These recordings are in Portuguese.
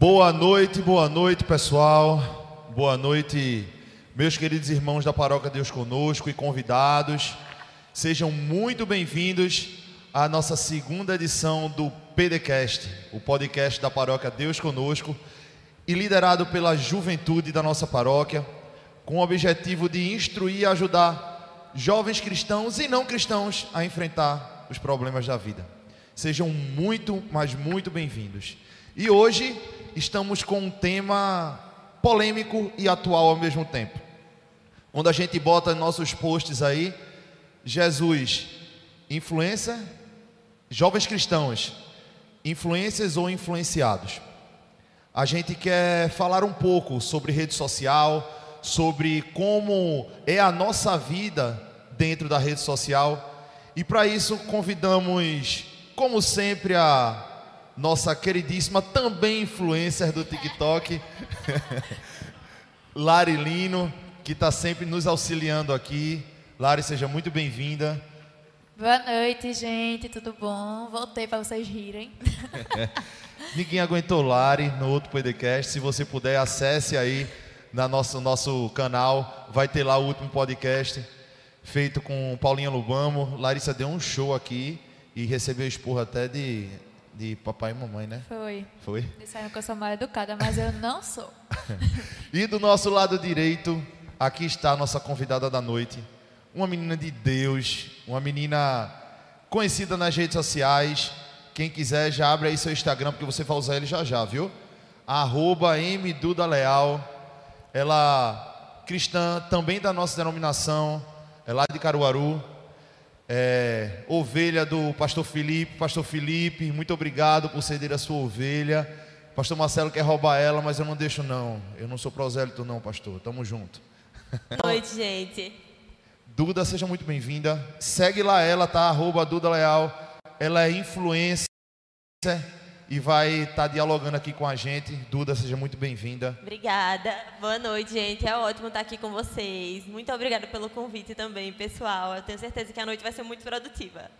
Boa noite, boa noite, pessoal. Boa noite, meus queridos irmãos da Paróquia Deus Conosco e convidados. Sejam muito bem-vindos à nossa segunda edição do PDCast, o podcast da Paróquia Deus Conosco, e liderado pela juventude da nossa paróquia, com o objetivo de instruir e ajudar jovens cristãos e não cristãos a enfrentar os problemas da vida. Sejam muito, mas muito bem-vindos. E hoje estamos com um tema polêmico e atual ao mesmo tempo. Onde a gente bota nossos posts aí, Jesus, influência, jovens cristãos, influências ou influenciados. A gente quer falar um pouco sobre rede social, sobre como é a nossa vida dentro da rede social. E para isso convidamos, como sempre, a nossa queridíssima também influencer do TikTok, Lari Lino, que está sempre nos auxiliando aqui. Lari, seja muito bem-vinda. Boa noite, gente, tudo bom? Voltei para vocês rirem. Ninguém aguentou Lari no outro podcast. Se você puder, acesse aí no nosso, nosso canal. Vai ter lá o último podcast feito com Paulinha Lubamo. Larissa deu um show aqui e recebeu esporro até de de papai e mamãe, né? Foi. Foi? Disseram que eu sou mal educada, mas eu não sou. e do nosso lado direito, aqui está a nossa convidada da noite. Uma menina de Deus, uma menina conhecida nas redes sociais. Quem quiser, já abre aí seu Instagram, porque você vai usar ele já já, viu? Arroba Leal. Ela, cristã, também da nossa denominação, é lá de Caruaru é, ovelha do pastor Felipe. Pastor Felipe, muito obrigado por ceder a sua ovelha. Pastor Marcelo quer roubar ela, mas eu não deixo não. Eu não sou prosélito não, pastor. Tamo junto. Boa noite, gente. Duda, seja muito bem-vinda. Segue lá ela, tá? Arroba Duda Leal. Ela é influencer e vai estar tá dialogando aqui com a gente. Duda, seja muito bem-vinda. Obrigada. Boa noite, gente. É ótimo estar aqui com vocês. Muito obrigada pelo convite também, pessoal. Eu tenho certeza que a noite vai ser muito produtiva.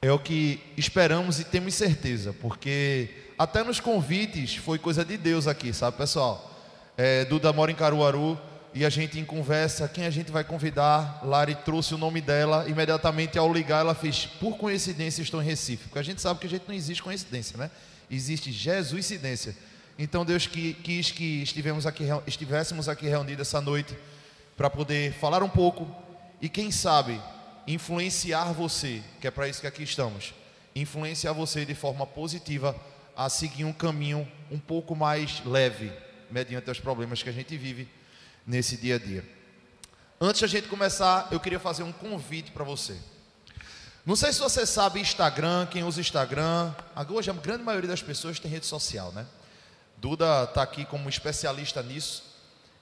É o que esperamos e temos certeza, porque até nos convites foi coisa de Deus aqui, sabe, pessoal? É, Duda mora em Caruaru e a gente em conversa, quem a gente vai convidar? Lari trouxe o nome dela, imediatamente ao ligar ela fez, por coincidência estou em Recife, porque a gente sabe que a gente não existe coincidência, né? Existe Jesuicidência. Então Deus quis que estivemos aqui, estivéssemos aqui reunidos essa noite para poder falar um pouco e quem sabe influenciar você, que é para isso que aqui estamos, influenciar você de forma positiva a seguir um caminho um pouco mais leve mediante os problemas que a gente vive nesse dia a dia. Antes a gente começar, eu queria fazer um convite para você. Não sei se você sabe Instagram, quem usa Instagram. Hoje a grande maioria das pessoas tem rede social, né? Duda está aqui como especialista nisso.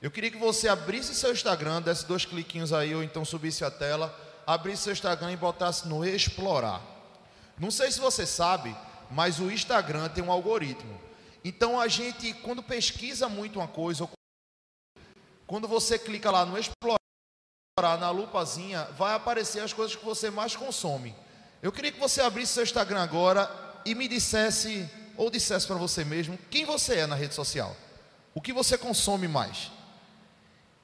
Eu queria que você abrisse seu Instagram, desse dois cliquinhos aí, ou então subisse a tela, abrisse seu Instagram e botasse no explorar. Não sei se você sabe, mas o Instagram tem um algoritmo. Então a gente, quando pesquisa muito uma coisa, ou quando você clica lá no explorar, na lupazinha, vai aparecer as coisas que você mais consome. Eu queria que você abrisse seu Instagram agora e me dissesse, ou dissesse para você mesmo, quem você é na rede social. O que você consome mais?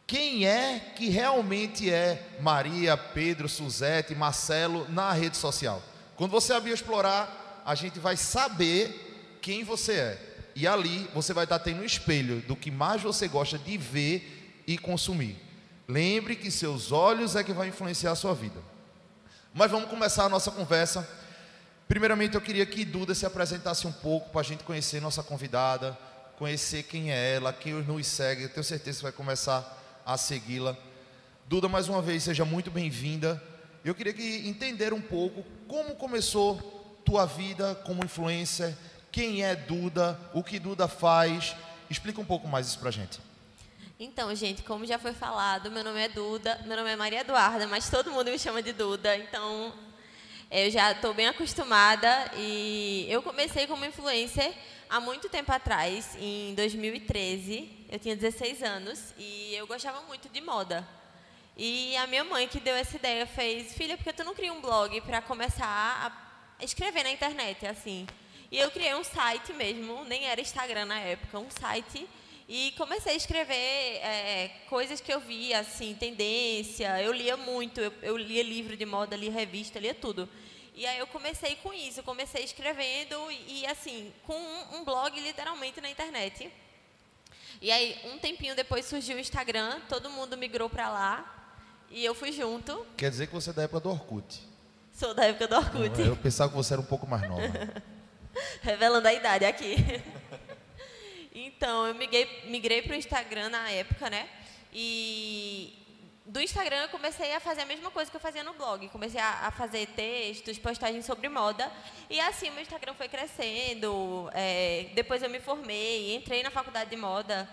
Quem é que realmente é Maria, Pedro, Suzete, Marcelo na rede social? Quando você abrir explorar, a gente vai saber quem você é. E ali você vai estar tendo um espelho do que mais você gosta de ver e consumir. Lembre que seus olhos é que vai influenciar a sua vida. Mas vamos começar a nossa conversa. Primeiramente, eu queria que Duda se apresentasse um pouco para a gente conhecer nossa convidada, conhecer quem é ela, quem nos segue. Eu tenho certeza que vai começar a segui-la. Duda, mais uma vez, seja muito bem-vinda. Eu queria que entender um pouco como começou tua vida como influencer, quem é Duda, o que Duda faz. Explica um pouco mais isso para a gente. Então, gente, como já foi falado, meu nome é Duda, meu nome é Maria Eduarda, mas todo mundo me chama de Duda, então eu já estou bem acostumada e eu comecei como influencer há muito tempo atrás, em 2013. Eu tinha 16 anos e eu gostava muito de moda. E a minha mãe que deu essa ideia fez, filha, por que tu não cria um blog para começar a escrever na internet, assim? E eu criei um site mesmo, nem era Instagram na época, um site e comecei a escrever é, coisas que eu via, assim, tendência. Eu lia muito, eu, eu, lia livro de moda, lia revista, lia tudo. E aí eu comecei com isso, comecei escrevendo e, e assim, com um, um, blog literalmente na internet. E aí, um tempinho depois surgiu o Instagram, todo mundo migrou para lá e eu fui junto. Quer dizer que você é da época do Orkut? Sou da época do Orkut. Não, eu pensava que você era um pouco mais nova. Revelando a idade aqui. Então, eu migrei, migrei para o Instagram na época, né? E do Instagram eu comecei a fazer a mesma coisa que eu fazia no blog. Comecei a, a fazer textos, postagens sobre moda. E assim, meu Instagram foi crescendo. É, depois eu me formei, entrei na faculdade de moda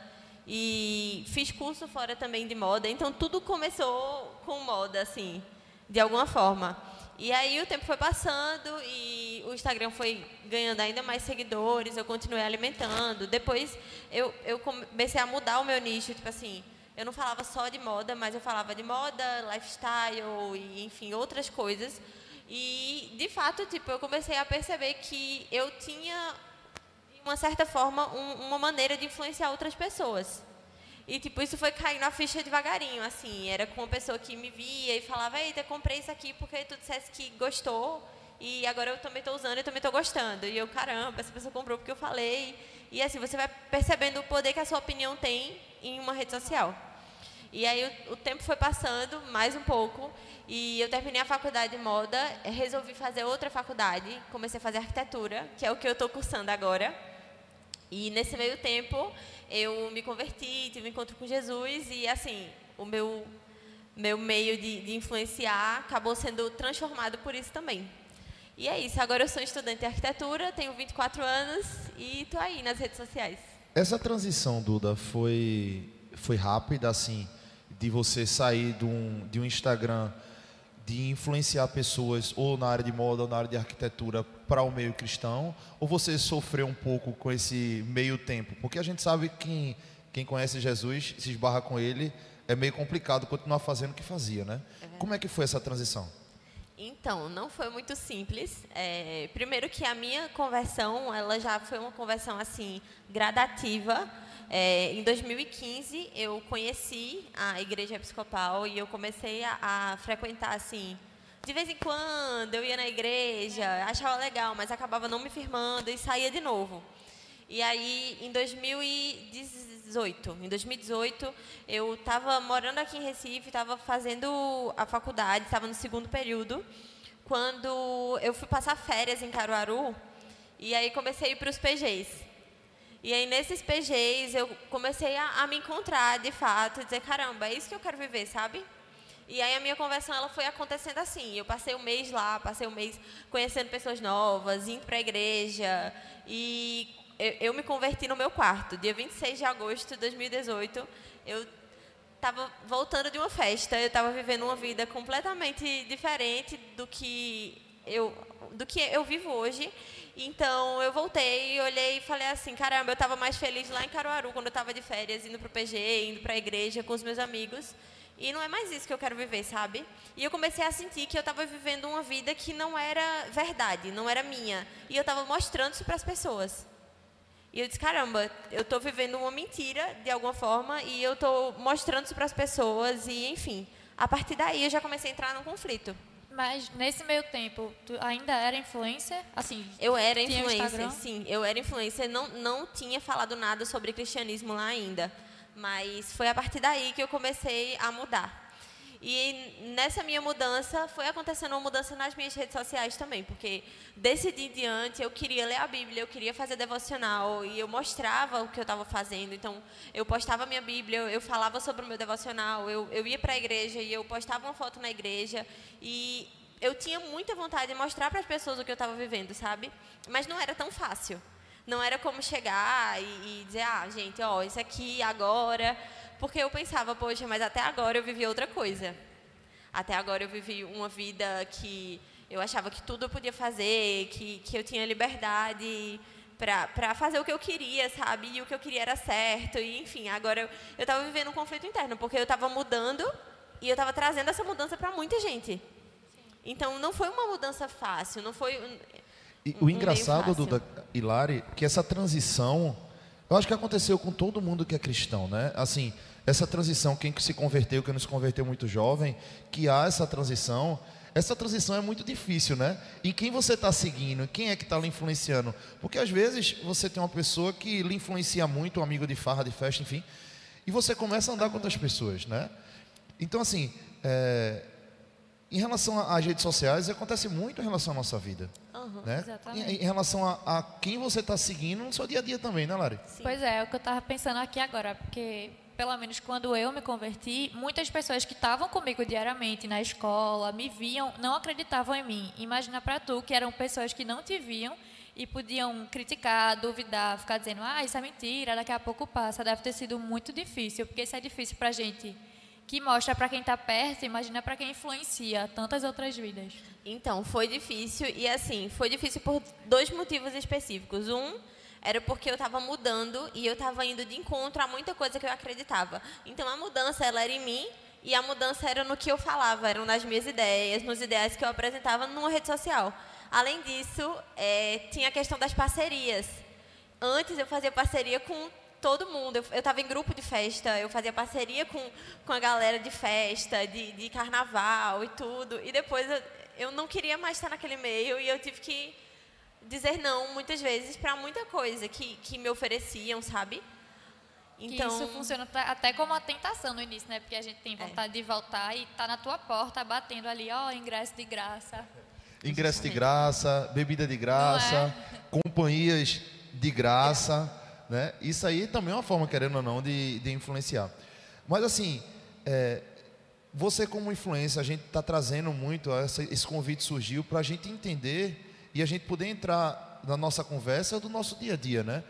e fiz curso fora também de moda. Então, tudo começou com moda, assim, de alguma forma. E aí o tempo foi passando e o Instagram foi ganhando ainda mais seguidores, eu continuei alimentando. Depois eu, eu comecei a mudar o meu nicho, tipo assim, eu não falava só de moda, mas eu falava de moda, lifestyle e enfim, outras coisas. E de fato, tipo, eu comecei a perceber que eu tinha de uma certa forma um, uma maneira de influenciar outras pessoas. E, tipo, isso foi caindo a ficha devagarinho, assim. Era com uma pessoa que me via e falava, eita, comprei isso aqui porque tu dissesse que gostou e agora eu também estou usando e também estou gostando. E eu, caramba, essa pessoa comprou porque eu falei. E, assim, você vai percebendo o poder que a sua opinião tem em uma rede social. E aí o, o tempo foi passando, mais um pouco, e eu terminei a faculdade de moda, resolvi fazer outra faculdade, comecei a fazer arquitetura, que é o que eu estou cursando agora. E nesse meio tempo, eu me converti, tive um encontro com Jesus e, assim, o meu, meu meio de, de influenciar acabou sendo transformado por isso também. E é isso, agora eu sou estudante de arquitetura, tenho 24 anos e estou aí nas redes sociais. Essa transição, Duda, foi, foi rápida, assim, de você sair de um, de um Instagram de influenciar pessoas ou na área de moda ou na área de arquitetura para o meio cristão? Ou você sofreu um pouco com esse meio tempo? Porque a gente sabe que quem conhece Jesus se esbarra com ele, é meio complicado continuar fazendo o que fazia, né? É Como é que foi essa transição? Então, não foi muito simples. É, primeiro que a minha conversão, ela já foi uma conversão assim gradativa. É, em 2015, eu conheci a igreja episcopal e eu comecei a, a, frequentar assim. De vez em quando eu ia na igreja, achava legal, mas acabava não me firmando e saía de novo. E aí, em 2018, em 2018, eu estava morando aqui em Recife, estava fazendo a faculdade, estava no segundo período, quando eu fui passar férias em Caruaru, e aí comecei a ir para os PGs. E aí, nesses PGs, eu comecei a, a me encontrar, de fato, e dizer, caramba, é isso que eu quero viver, sabe? E aí a minha conversão ela foi acontecendo assim. Eu passei um mês lá, passei um mês conhecendo pessoas novas, indo para a igreja. E eu, eu, me converti no meu quarto. Dia 26 de agosto de 2018, eu estava voltando de uma festa. Eu estava vivendo uma vida completamente diferente do que eu, do que eu vivo hoje. Então eu voltei olhei e falei assim, caramba, eu estava mais feliz lá em Caruaru quando eu estava de férias, indo para o PG, indo para a igreja com os meus amigos. E não é mais isso que eu quero viver, sabe? E eu comecei a sentir que eu estava vivendo uma vida que não era verdade, não era minha. E eu estava mostrando isso para as pessoas. E eu disse, caramba, eu estou vivendo uma mentira de alguma forma e eu estou mostrando isso para as pessoas e, enfim. A partir daí eu já comecei a entrar num conflito. Mas nesse meio tempo, tu ainda era influencer? Assim, eu era influencer, sim. Eu era influencer, não, não tinha falado nada sobre cristianismo lá ainda. Mas foi a partir daí que eu comecei a mudar. E nessa minha mudança, foi acontecendo uma mudança nas minhas redes sociais também, porque desse dia em diante eu queria ler a Bíblia, eu queria fazer devocional e eu mostrava o que eu estava fazendo. Então, eu postava a minha Bíblia, eu, eu falava sobre o meu devocional, eu, eu ia para a igreja e eu postava uma foto na igreja e eu tinha muita vontade de mostrar para as pessoas o que eu estava vivendo, sabe? Mas não era tão fácil. Não era como chegar e, e dizer, ah, gente, ó, isso aqui agora porque eu pensava, poxa, mas até agora eu vivi outra coisa. Até agora eu vivi uma vida que eu achava que tudo eu podia fazer, que, que eu tinha liberdade para fazer o que eu queria, sabe? E o que eu queria era certo. E, enfim, agora eu estava vivendo um conflito interno, porque eu estava mudando e eu estava trazendo essa mudança para muita gente. Então, não foi uma mudança fácil, não foi... E um o engraçado, fácil. Duda e Lari, que essa transição, eu acho que aconteceu com todo mundo que é cristão, né? Assim, essa transição, quem que se converteu, quem não se converteu muito jovem, que há essa transição, essa transição é muito difícil, né? E quem você está seguindo, quem é que está lhe influenciando? Porque às vezes você tem uma pessoa que lhe influencia muito, um amigo de farra, de festa, enfim, e você começa a andar com outras pessoas, né? Então, assim, é, em relação às redes sociais, acontece muito em relação à nossa vida. né? exatamente. Em, em relação a, a quem você está seguindo no seu dia a dia também, né, Lari? Pois é, é o que eu estava pensando aqui agora, porque pelo menos quando eu me converti, muitas pessoas que estavam comigo diariamente na escola, me viam, não acreditavam em mim. Imagina para tu que eram pessoas que não te viam e podiam criticar, duvidar, ficar dizendo, ah, isso é mentira, daqui a pouco passa. Deve ter sido muito difícil, porque isso é difícil para gente que mostra para quem está perto, imagina para quem influencia tantas outras vidas. Então, foi difícil e assim, foi difícil por dois motivos específicos. Um era porque eu estava mudando e eu estava indo de encontro a muita coisa que eu acreditava. Então, a mudança ela era em mim e a mudança era no que eu falava, eram nas minhas ideias, nos ideais que eu apresentava numa rede social. Além disso, eh, tinha a questão das parcerias. Antes eu fazia parceria com todo mundo. Eu estava em grupo de festa, eu fazia parceria com, com a galera de festa, de, de carnaval e tudo. E depois eu, eu não queria mais estar naquele meio e eu tive que dizer não muitas vezes para muita coisa que, que me ofereciam, sabe? Então, que isso funciona até como uma tentação no início, né? Porque a gente tem vontade de voltar e tá na tua porta batendo ali, ó, ingresso de graça. Ingresso de graça, bebida de graça, companhias de graça, né? Isso aí também é uma forma, querendo ou não, de, de influenciar. Mas assim, é, você como influência, a gente está trazendo muito, essa- esse convite surgiu para a gente entender e a gente poder entrar na nossa conversa do nosso dia a dia, né?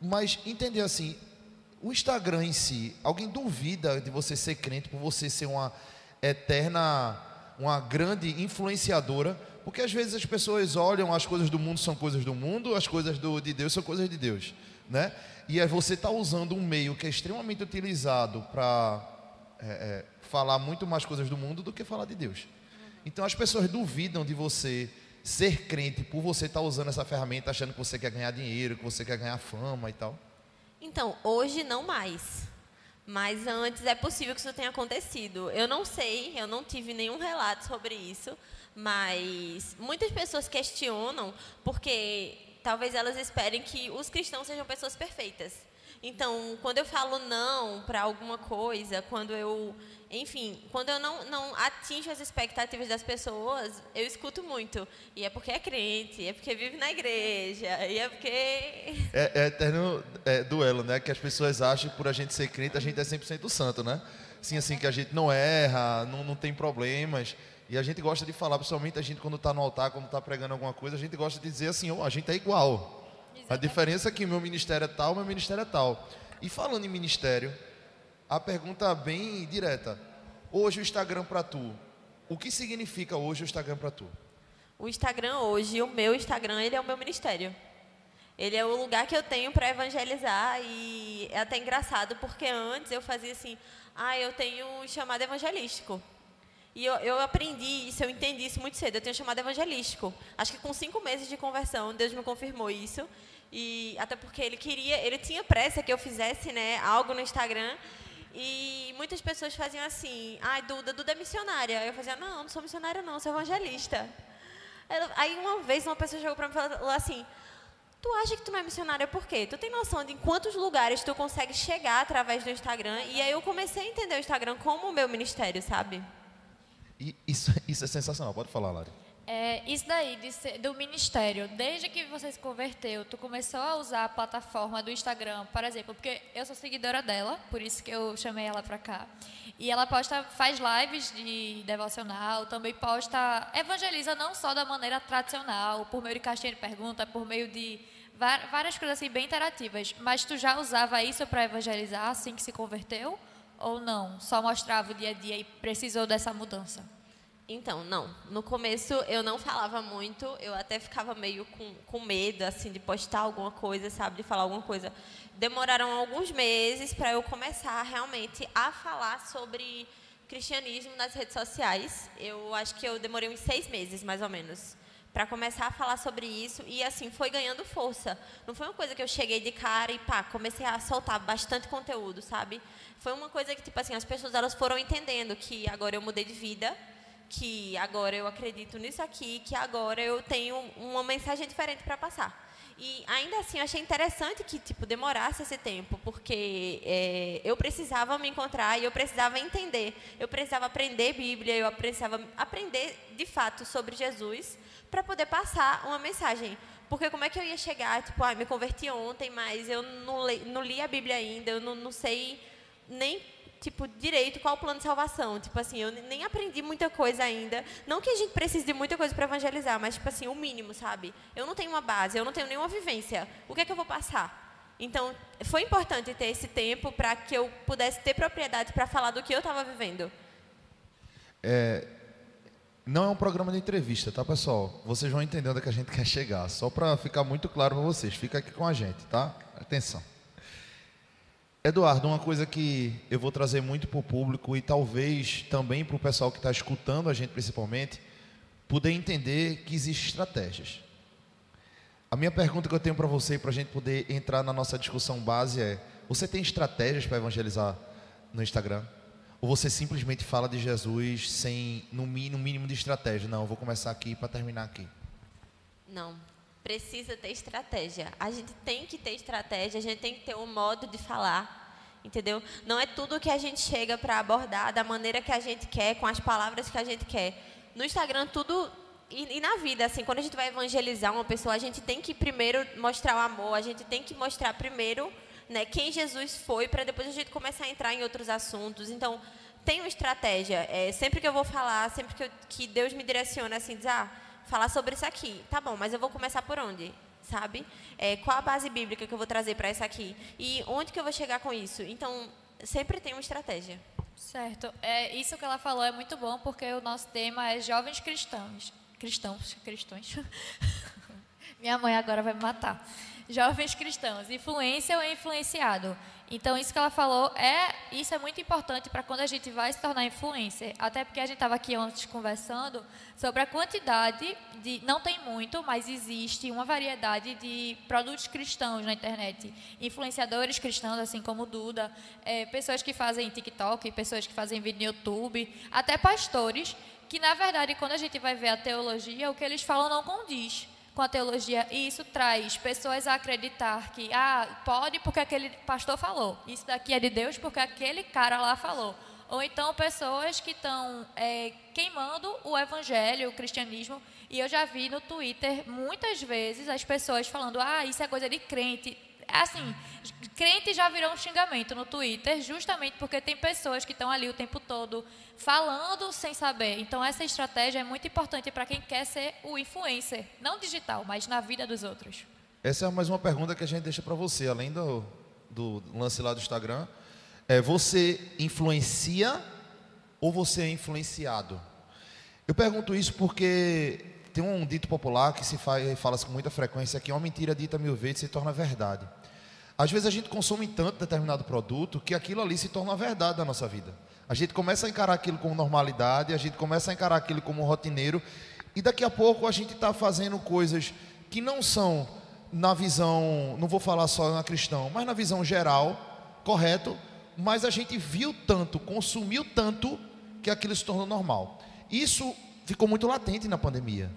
Mas entender assim, o Instagram em si, alguém duvida de você ser crente por você ser uma eterna, uma grande influenciadora? Porque às vezes as pessoas olham as coisas do mundo são coisas do mundo, as coisas do, de Deus são coisas de Deus, né? E é você está usando um meio que é extremamente utilizado para é, é, falar muito mais coisas do mundo do que falar de Deus. Então as pessoas duvidam de você ser crente por você estar usando essa ferramenta achando que você quer ganhar dinheiro, que você quer ganhar fama e tal. Então, hoje não mais. Mas antes é possível que isso tenha acontecido. Eu não sei, eu não tive nenhum relato sobre isso, mas muitas pessoas questionam porque talvez elas esperem que os cristãos sejam pessoas perfeitas. Então, quando eu falo não para alguma coisa, quando eu, enfim, quando eu não, não atinjo as expectativas das pessoas, eu escuto muito. E é porque é crente, é porque vive na igreja, e é porque É, é eterno é, duelo, né? Que as pessoas acham que por a gente ser crente, a gente é 100% santo, né? Sim, assim, que a gente não erra, não, não tem problemas. E a gente gosta de falar, principalmente a gente quando está no altar, quando está pregando alguma coisa, a gente gosta de dizer assim, ó, a gente é igual. A diferença é que meu ministério é tal, meu ministério é tal. E falando em ministério, a pergunta bem direta. Hoje o Instagram para tu, o que significa hoje o Instagram para tu? O Instagram hoje, o meu Instagram, ele é o meu ministério. Ele é o lugar que eu tenho para evangelizar e é até engraçado porque antes eu fazia assim, ah, eu tenho um chamado evangelístico. E eu, eu aprendi isso, eu entendi isso muito cedo. Eu tenho um chamado evangelístico. Acho que com cinco meses de conversão, Deus me confirmou isso. E até porque ele queria, ele tinha pressa que eu fizesse, né, algo no Instagram. E muitas pessoas faziam assim, ai, Duda, Duda é missionária. Eu fazia, não, não sou missionária não, sou evangelista. Aí uma vez uma pessoa chegou para mim e falou assim, tu acha que tu não é missionária por quê? Tu tem noção de em quantos lugares tu consegue chegar através do Instagram? E aí eu comecei a entender o Instagram como o meu ministério, sabe? E isso, isso é sensacional, pode falar, Lari. É, isso daí de do ministério, desde que você se converteu, tu começou a usar a plataforma do Instagram, por exemplo, porque eu sou seguidora dela, por isso que eu chamei ela pra cá. E ela posta, faz lives de devocional, também posta, evangeliza não só da maneira tradicional, por meio de caixinha de pergunta, por meio de várias coisas assim bem interativas. Mas tu já usava isso para evangelizar assim que se converteu? Ou não? Só mostrava o dia a dia e precisou dessa mudança? Então, não. No começo eu não falava muito, eu até ficava meio com, com medo, assim, de postar alguma coisa, sabe, de falar alguma coisa. Demoraram alguns meses para eu começar realmente a falar sobre cristianismo nas redes sociais. Eu acho que eu demorei uns seis meses, mais ou menos, para começar a falar sobre isso e assim foi ganhando força. Não foi uma coisa que eu cheguei de cara e pá, comecei a soltar bastante conteúdo, sabe? Foi uma coisa que tipo assim, as pessoas elas foram entendendo que agora eu mudei de vida, que agora eu acredito nisso aqui, que agora eu tenho uma mensagem diferente para passar. E ainda assim, eu achei interessante que tipo demorasse esse tempo, porque é, eu precisava me encontrar e eu precisava entender, eu precisava aprender Bíblia, eu precisava aprender de fato sobre Jesus para poder passar uma mensagem. Porque como é que eu ia chegar, tipo, ah, me converti ontem, mas eu não, li, não li a Bíblia ainda, eu não, não sei nem tipo, direito qual o plano de salvação. Tipo assim, eu nem aprendi muita coisa ainda. Não que a gente precise de muita coisa para evangelizar, mas, tipo assim, o mínimo, sabe? Eu não tenho uma base, eu não tenho nenhuma vivência. O que é que eu vou passar? Então, foi importante ter esse tempo para que eu pudesse ter propriedade para falar do que eu estava vivendo. É, não é um programa de entrevista, tá, pessoal? Vocês vão entender onde é que a gente quer chegar. Só para ficar muito claro para vocês. Fica aqui com a gente, tá? Atenção. Eduardo, uma coisa que eu vou trazer muito para o público e talvez também para o pessoal que está escutando a gente principalmente, poder entender que existem estratégias. A minha pergunta que eu tenho para você, para a gente poder entrar na nossa discussão base é: você tem estratégias para evangelizar no Instagram? Ou você simplesmente fala de Jesus sem no mínimo de estratégia? Não, eu vou começar aqui para terminar aqui. Não, precisa ter estratégia. A gente tem que ter estratégia, a gente tem que ter um modo de falar. Entendeu? Não é tudo que a gente chega para abordar da maneira que a gente quer, com as palavras que a gente quer. No Instagram, tudo. E, e, na vida, assim, quando a gente vai evangelizar uma pessoa, a gente tem que primeiro mostrar o amor, a gente tem que mostrar primeiro né, quem Jesus foi, para depois a gente começar a entrar em outros assuntos. Então, tem uma estratégia. É, sempre que eu vou falar, sempre que, eu, que Deus me direciona, assim, diz, ah, falar sobre isso aqui. Tá bom, mas eu vou começar por onde? Sabe? É, qual a base bíblica que eu vou trazer para isso aqui? E onde que eu vou chegar com isso? Então, sempre tem uma estratégia. Certo. É, isso que ela falou é muito bom, porque o nosso tema é jovens cristãos. Cristãos, cristãos. Minha mãe agora vai me matar jovens cristãos, influência ou influenciado. Então, isso que ela falou, é isso é muito importante para quando a gente vai se tornar influencer. Até porque a gente estava aqui antes conversando sobre a quantidade de. Não tem muito, mas existe uma variedade de produtos cristãos na internet. Influenciadores cristãos, assim como Duda, é, pessoas que fazem TikTok, pessoas que fazem vídeo no YouTube, até pastores, que na verdade, quando a gente vai ver a teologia, o que eles falam não condiz com a teologia e isso traz pessoas a acreditar que ah, pode porque aquele pastor falou, isso daqui é de Deus porque aquele cara lá falou. Ou então pessoas que estão é, queimando o evangelho, o cristianismo. E eu já vi no Twitter muitas vezes as pessoas falando: ah, isso é coisa de crente. Assim, crente já virou um xingamento no Twitter, justamente porque tem pessoas que estão ali o tempo todo falando sem saber. Então, essa estratégia é muito importante para quem quer ser o influencer, não digital, mas na vida dos outros. Essa é mais uma pergunta que a gente deixa para você, além do, do lance lá do Instagram. É, você influencia ou você é influenciado? Eu pergunto isso porque tem um dito popular que se fala, fala com muita frequência que uma mentira dita mil vezes se torna verdade. Às vezes a gente consome tanto determinado produto que aquilo ali se torna a verdade da nossa vida. A gente começa a encarar aquilo como normalidade, a gente começa a encarar aquilo como rotineiro, e daqui a pouco a gente está fazendo coisas que não são na visão, não vou falar só na cristão, mas na visão geral, correto, mas a gente viu tanto, consumiu tanto, que aquilo se tornou normal. Isso ficou muito latente na pandemia.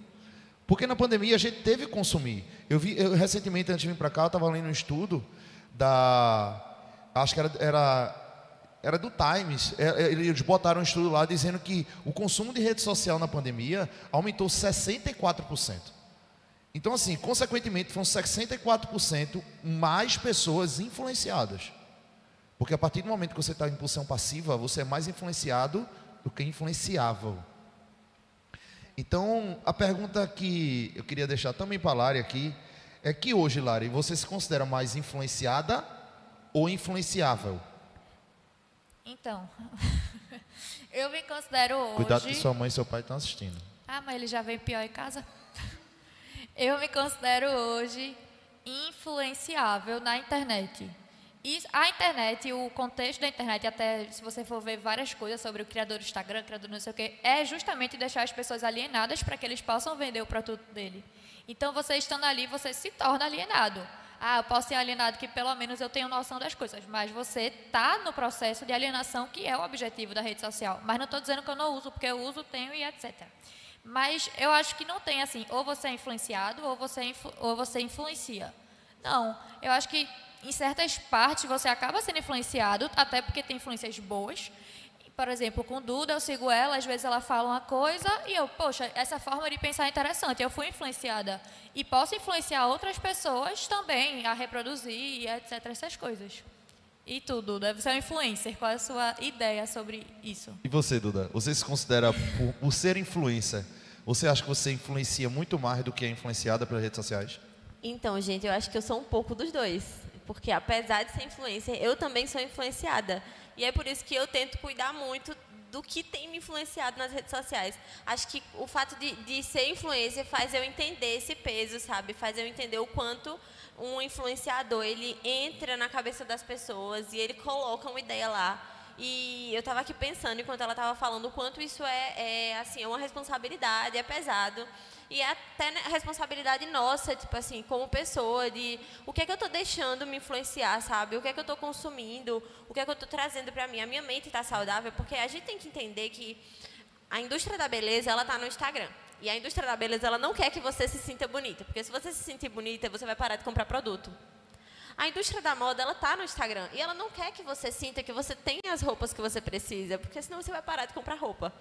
Porque na pandemia a gente teve que consumir. Eu vi, eu, recentemente, antes de vir para cá, eu estava lendo um estudo da. Acho que era, era, era do Times. É, é, eles botaram um estudo lá dizendo que o consumo de rede social na pandemia aumentou 64%. Então, assim, consequentemente, foram 64% mais pessoas influenciadas. Porque a partir do momento que você está em posição passiva, você é mais influenciado do que influenciável. Então, a pergunta que eu queria deixar também para a Lari aqui é que hoje, Lari, você se considera mais influenciada ou influenciável? Então, eu me considero hoje. Cuidado que sua mãe e seu pai estão assistindo. Ah, mas ele já veio pior em casa. Eu me considero hoje influenciável na internet. E a internet, o contexto da internet, até se você for ver várias coisas sobre o criador do Instagram, criador não sei o quê, é justamente deixar as pessoas alienadas para que eles possam vender o produto dele. Então, você estando ali, você se torna alienado. Ah, eu posso ser alienado que pelo menos eu tenho noção das coisas, mas você está no processo de alienação que é o objetivo da rede social. Mas não estou dizendo que eu não uso, porque eu uso, tenho e etc. Mas eu acho que não tem assim, ou você é influenciado ou você, ou você influencia. Não, eu acho que em certas partes você acaba sendo influenciado, até porque tem influências boas. Por exemplo, com Duda, eu sigo ela, às vezes ela fala uma coisa e eu, poxa, essa forma de pensar é interessante, eu fui influenciada. E posso influenciar outras pessoas também a reproduzir e etc, essas coisas. E tu, Duda, você é um influencer, qual é a sua ideia sobre isso? E você, Duda, você se considera, por, por ser influencer, você acha que você influencia muito mais do que é influenciada pelas redes sociais? Então, gente, eu acho que eu sou um pouco dos dois porque apesar de ser influencer, eu também sou influenciada. E é por isso que eu tento cuidar muito do que tem me influenciado nas redes sociais. Acho que o fato de, de ser influencer faz eu entender esse peso, sabe? Faz eu entender o quanto um influenciador, ele entra na cabeça das pessoas e ele coloca uma ideia lá. E eu estava aqui pensando, enquanto ela estava falando, o quanto isso é, é, assim, é uma responsabilidade, é pesado. E é até né, responsabilidade nossa, tipo assim, como pessoa, de o que é que eu estou deixando me influenciar, sabe? O que é que eu estou consumindo, o que é que eu estou trazendo para mim. A minha mente está saudável, porque a gente tem que entender que a indústria da beleza, ela está no Instagram. E a indústria da beleza, ela não quer que você se sinta bonita, porque se você se sentir bonita, você vai parar de comprar produto. A indústria da moda, ela está no Instagram. E ela não quer que você sinta que você tem as roupas que você precisa, porque senão você vai parar de comprar roupa.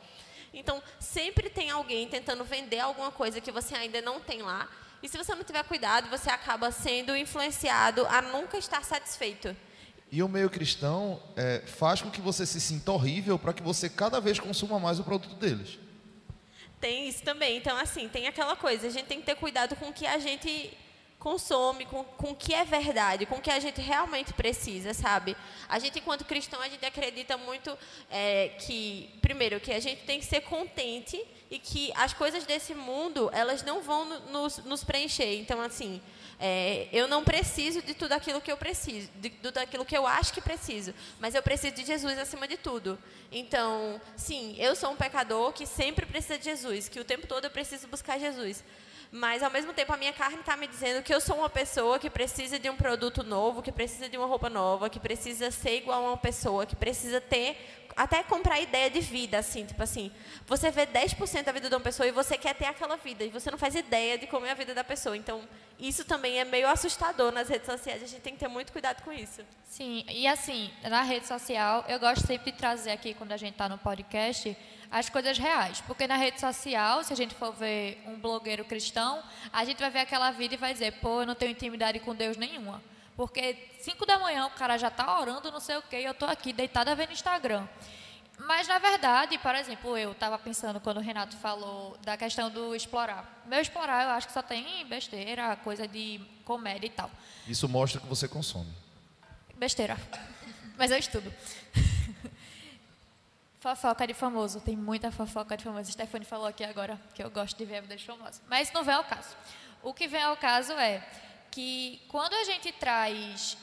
Então, sempre tem alguém tentando vender alguma coisa que você ainda não tem lá. E se você não tiver cuidado, você acaba sendo influenciado a nunca estar satisfeito. E o meio cristão é, faz com que você se sinta horrível para que você cada vez consuma mais o produto deles. Tem isso também. Então, assim, tem aquela coisa. A gente tem que ter cuidado com o que a gente consome, com, com o que é verdade, com o que a gente realmente precisa, sabe? A gente, enquanto cristão, a gente acredita muito é, que, primeiro, que a gente tem que ser contente e que as coisas desse mundo, elas não vão nos, nos preencher. Então, assim, é, eu não preciso de tudo aquilo que eu preciso, de tudo aquilo que eu acho que preciso, mas eu preciso de Jesus acima de tudo. Então, sim, eu sou um pecador que sempre precisa de Jesus, que o tempo todo eu preciso buscar Jesus mas ao mesmo tempo a minha carne está me dizendo que eu sou uma pessoa que precisa de um produto novo, que precisa de uma roupa nova, que precisa ser igual a uma pessoa, que precisa ter até comprar ideia de vida, assim, tipo assim, você vê 10% da vida de uma pessoa e você quer ter aquela vida, e você não faz ideia de como é a vida da pessoa. Então, isso também é meio assustador nas redes sociais, a gente tem que ter muito cuidado com isso. Sim, e assim, na rede social, eu gosto sempre de trazer aqui, quando a gente está no podcast, as coisas reais. Porque na rede social, se a gente for ver um blogueiro cristão, a gente vai ver aquela vida e vai dizer, pô, eu não tenho intimidade com Deus nenhuma. Porque 5 da manhã o cara já está orando, não sei o quê, e eu estou aqui deitada vendo Instagram. Mas, na verdade, por exemplo, eu estava pensando quando o Renato falou da questão do explorar. Meu explorar, eu acho que só tem besteira, coisa de comédia e tal. Isso mostra que você consome. Besteira. Mas eu estudo. Fofoca de famoso, tem muita fofoca de famoso. Stephanie falou aqui agora que eu gosto de ver a vida de famoso. Mas não vem ao caso. O que vem ao caso é que quando a gente traz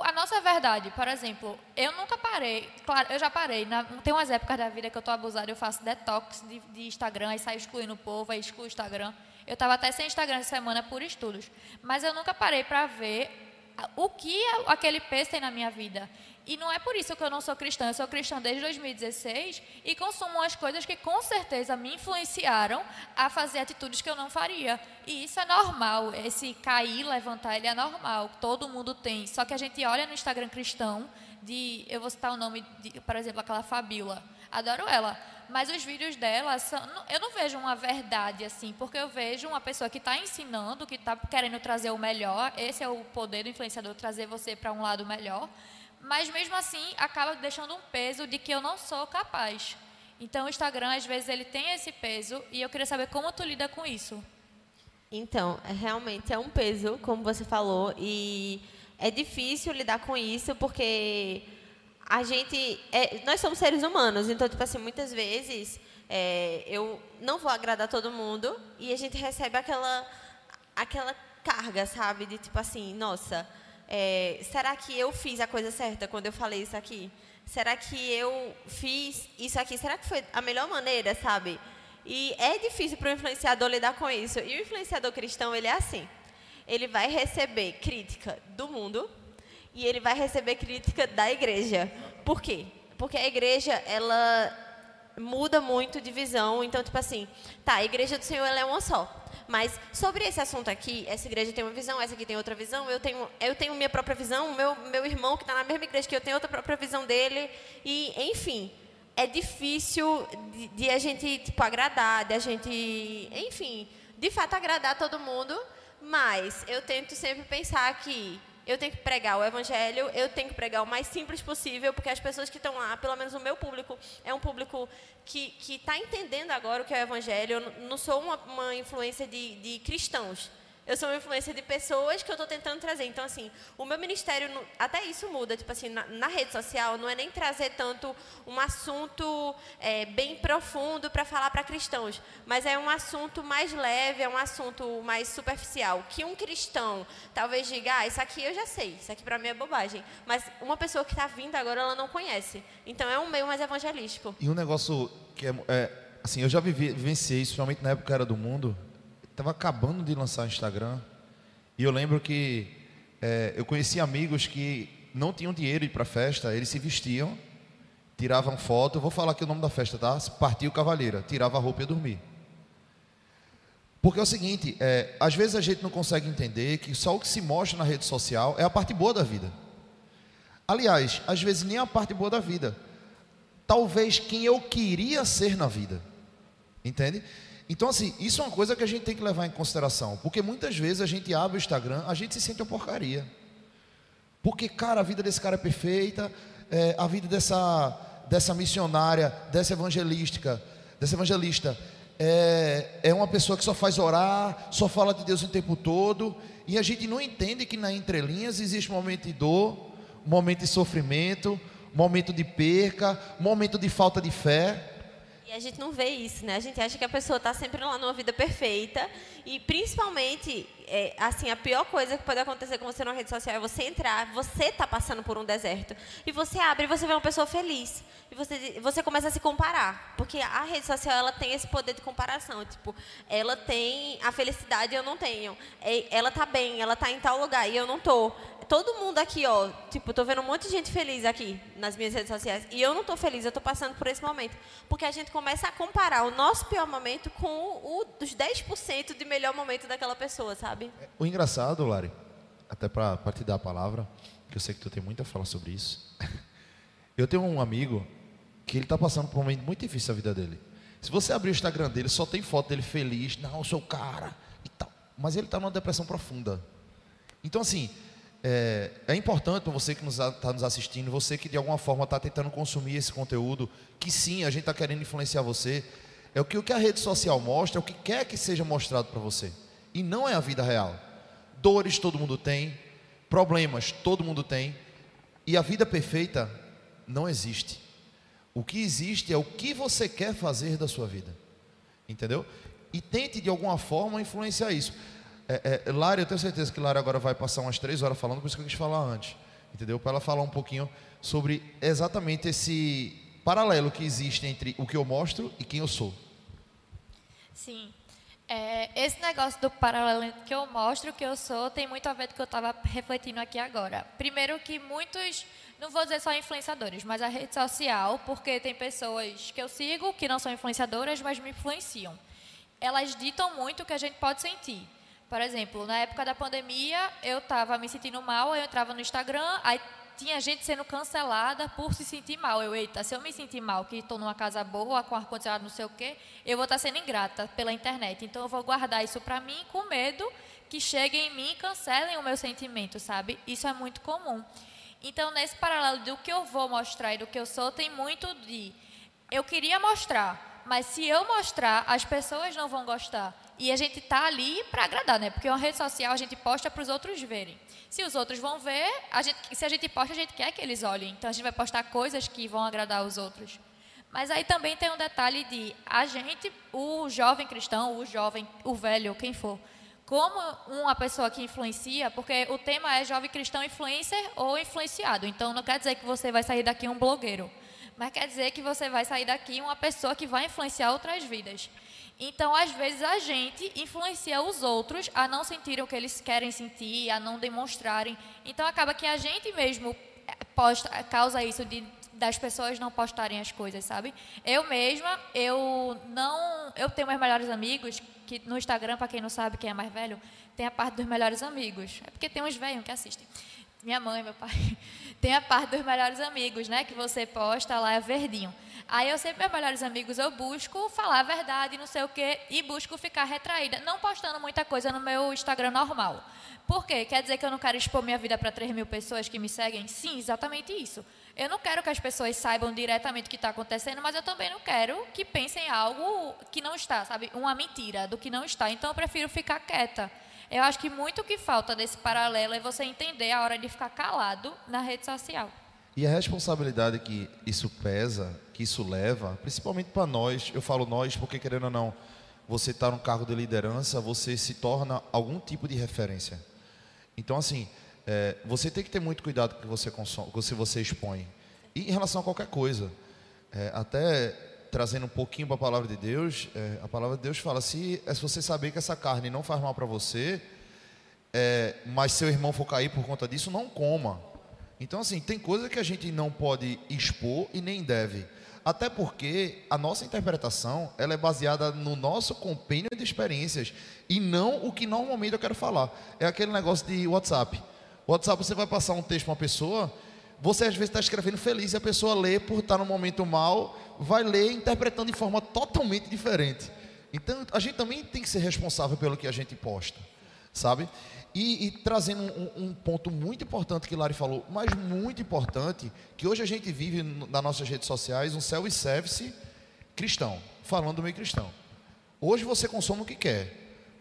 a nossa verdade, por exemplo, eu nunca parei, claro, eu já parei, na, tem umas épocas da vida que eu estou abusada, eu faço detox de, de Instagram, aí saio excluindo o povo, aí excluo o Instagram. Eu estava até sem Instagram essa semana por estudos, mas eu nunca parei para ver o que aquele peixe tem na minha vida. E não é por isso que eu não sou cristã. Eu sou cristã desde 2016 e consumo as coisas que com certeza me influenciaram a fazer atitudes que eu não faria. E isso é normal. Esse cair, levantar, ele é normal. Todo mundo tem. Só que a gente olha no Instagram cristão de, eu vou citar o nome, de, por exemplo, aquela Fabiola. Adoro ela. Mas os vídeos dela, são, eu não vejo uma verdade assim, porque eu vejo uma pessoa que está ensinando, que está querendo trazer o melhor. Esse é o poder do influenciador, trazer você para um lado melhor mas mesmo assim acaba deixando um peso de que eu não sou capaz. Então o Instagram às vezes ele tem esse peso e eu queria saber como tu lida com isso. Então, é, realmente é um peso, como você falou, e é difícil lidar com isso porque a gente, é, nós somos seres humanos, então tipo assim muitas vezes é, eu não vou agradar todo mundo e a gente recebe aquela aquela carga, sabe, de tipo assim, nossa, É, será que eu fiz a coisa certa quando eu falei isso aqui? Será que eu fiz isso aqui? Será que foi a melhor maneira, sabe? E é difícil para o influenciador lidar com isso. E o influenciador cristão, ele é assim. Ele vai receber crítica do mundo e ele vai receber crítica da igreja. Por quê? Porque a igreja, ela muda muito de visão. Então, tipo assim, tá, a igreja do Senhor ela é uma só. Mas sobre esse assunto aqui, essa igreja tem uma visão, essa aqui tem outra visão, eu tenho, eu tenho minha própria visão, meu, meu irmão que está na mesma igreja que eu tenho outra própria visão dele. E, enfim, é difícil de, de a gente tipo, agradar, de a gente, enfim, de fato agradar todo mundo. Mas eu tento sempre pensar que eu tenho que pregar o evangelho, eu tenho que pregar o mais simples possível, porque as pessoas que estão lá, pelo menos o meu público, é um público que está entendendo agora o que é o evangelho. Eu não sou uma, uma influência de, de cristãos. Eu sou uma influência de pessoas que eu estou tentando trazer. Então, assim, o meu ministério, até isso muda. Tipo assim, na, na rede social, não é nem trazer tanto um assunto é, bem profundo para falar para cristãos, mas é um assunto mais leve, é um assunto mais superficial. Que um cristão talvez diga, ah, isso aqui eu já sei, isso aqui para mim é bobagem. Mas uma pessoa que está vindo agora, ela não conhece. Então, é um meio mais evangelístico. E um negócio que é, é assim, eu já vivi, vivenciei isso, principalmente na época era do mundo Estava acabando de lançar o Instagram. E eu lembro que é, eu conheci amigos que não tinham dinheiro para festa, eles se vestiam, tiravam foto. vou falar aqui o nome da festa, tá? Partiu Cavaleira, tirava a roupa e ia dormir. Porque é o seguinte, é, às vezes a gente não consegue entender que só o que se mostra na rede social é a parte boa da vida. Aliás, às vezes nem a parte boa da vida. Talvez quem eu queria ser na vida. Entende? Então, assim, isso é uma coisa que a gente tem que levar em consideração. Porque muitas vezes a gente abre o Instagram, a gente se sente uma porcaria. Porque, cara, a vida desse cara é perfeita, é, a vida dessa, dessa missionária, dessa evangelística, dessa evangelista, é, é uma pessoa que só faz orar, só fala de Deus o tempo todo, e a gente não entende que na entrelinhas existe um momento de dor, um momento de sofrimento, um momento de perca, um momento de falta de fé a gente não vê isso, né? A gente acha que a pessoa está sempre lá numa vida perfeita e principalmente, é, assim, a pior coisa que pode acontecer com você na rede social é você entrar, você está passando por um deserto e você abre e você vê uma pessoa feliz e você você começa a se comparar, porque a rede social ela tem esse poder de comparação, tipo, ela tem a felicidade eu não tenho, ela está bem, ela está em tal lugar e eu não tô todo mundo aqui, ó, tipo, tô vendo um monte de gente feliz aqui nas minhas redes sociais e eu não tô feliz, eu tô passando por esse momento. Porque a gente começa a comparar o nosso pior momento com o dos 10% de melhor momento daquela pessoa, sabe? O engraçado, Lari, até para te dar a palavra, que eu sei que tu tem muito a falar sobre isso. Eu tenho um amigo que ele está passando por um momento muito difícil na vida dele. Se você abrir o Instagram dele, só tem foto dele feliz, não, eu sou o cara e tal. Mas ele está numa depressão profunda. Então, assim, é, é importante para você que está nos assistindo, você que de alguma forma está tentando consumir esse conteúdo, que sim, a gente está querendo influenciar você, é o que, o que a rede social mostra, é o que quer que seja mostrado para você, e não é a vida real. Dores todo mundo tem, problemas todo mundo tem, e a vida perfeita não existe. O que existe é o que você quer fazer da sua vida, entendeu? E tente de alguma forma influenciar isso. É, é, Lara, eu tenho certeza que Lara agora vai passar umas três horas falando, por isso que eu quis falar antes. Entendeu? Para ela falar um pouquinho sobre exatamente esse paralelo que existe entre o que eu mostro e quem eu sou. Sim. É, esse negócio do paralelo que eu mostro, que eu sou, tem muito a ver com o que eu estava refletindo aqui agora. Primeiro que muitos, não vou dizer só influenciadores, mas a rede social, porque tem pessoas que eu sigo que não são influenciadoras, mas me influenciam. Elas ditam muito o que a gente pode sentir. Por exemplo, na época da pandemia, eu estava me sentindo mal, eu entrava no Instagram, aí tinha gente sendo cancelada por se sentir mal. Eu, eita, se eu me sentir mal, que estou numa casa boa, com ar-condicionado, não sei o quê, eu vou estar tá sendo ingrata pela internet. Então, eu vou guardar isso para mim com medo que cheguem em mim e cancelem o meu sentimento, sabe? Isso é muito comum. Então, nesse paralelo do que eu vou mostrar e do que eu sou, tem muito de. Eu queria mostrar, mas se eu mostrar, as pessoas não vão gostar. E a gente está ali para agradar, né? Porque uma rede social a gente posta para os outros verem. Se os outros vão ver, a gente, se a gente posta, a gente quer que eles olhem. Então a gente vai postar coisas que vão agradar os outros. Mas aí também tem um detalhe de a gente, o jovem cristão, o jovem, o velho, quem for, como uma pessoa que influencia, porque o tema é jovem cristão influencer ou influenciado. Então não quer dizer que você vai sair daqui um blogueiro, mas quer dizer que você vai sair daqui uma pessoa que vai influenciar outras vidas. Então, às vezes, a gente influencia os outros a não sentirem o que eles querem sentir, a não demonstrarem. Então, acaba que a gente mesmo eh, posta, causa isso de das pessoas não postarem as coisas, sabe? Eu mesma, eu não, eu tenho meus melhores amigos que no Instagram, para quem não sabe, quem é mais velho, tem a parte dos melhores amigos. É porque tem uns velhos que assistem. Minha mãe, meu pai, tem a parte dos melhores amigos, né? Que você posta lá é verdinho. Aí eu sempre, meus melhores amigos, eu busco falar a verdade, não sei o quê, e busco ficar retraída, não postando muita coisa no meu Instagram normal. Por quê? Quer dizer que eu não quero expor minha vida para 3 mil pessoas que me seguem? Sim, exatamente isso. Eu não quero que as pessoas saibam diretamente o que está acontecendo, mas eu também não quero que pensem algo que não está, sabe? Uma mentira do que não está. Então eu prefiro ficar quieta. Eu acho que muito o que falta desse paralelo é você entender a hora de ficar calado na rede social. E a responsabilidade que isso pesa, que isso leva, principalmente para nós, eu falo nós porque querendo ou não, você está no cargo de liderança, você se torna algum tipo de referência. Então, assim, é, você tem que ter muito cuidado com o que você com o que você expõe. E em relação a qualquer coisa, é, até trazendo um pouquinho para a palavra de Deus, é, a palavra de Deus fala: se, é, se você saber que essa carne não faz mal para você, é, mas seu irmão for cair por conta disso, não coma. Então, assim, tem coisa que a gente não pode expor e nem deve. Até porque a nossa interpretação ela é baseada no nosso compêndio de experiências e não o que normalmente eu quero falar. É aquele negócio de WhatsApp. WhatsApp você vai passar um texto para uma pessoa, você às vezes está escrevendo feliz e a pessoa lê por estar no momento mal, vai ler interpretando de forma totalmente diferente. Então a gente também tem que ser responsável pelo que a gente posta, sabe? E, e trazendo um, um, ponto muito importante que Lari falou, mas muito importante, que hoje a gente vive nas nossas redes sociais um self-service cristão, falando do meio cristão. Hoje você consome o que quer.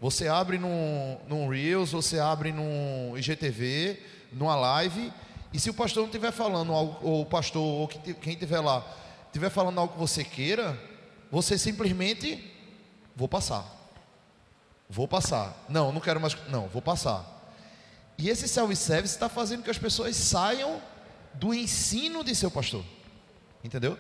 Você abre num, num Reels, você abre num IGTV, numa live, e se o pastor não estiver falando algo, ou o pastor, ou quem estiver lá, estiver falando algo que você queira, você simplesmente, vou passar. Vou passar. Não, não quero mais. Não, vou passar. E esse self-service está fazendo que as pessoas saiam do ensino de seu pastor. Entendeu?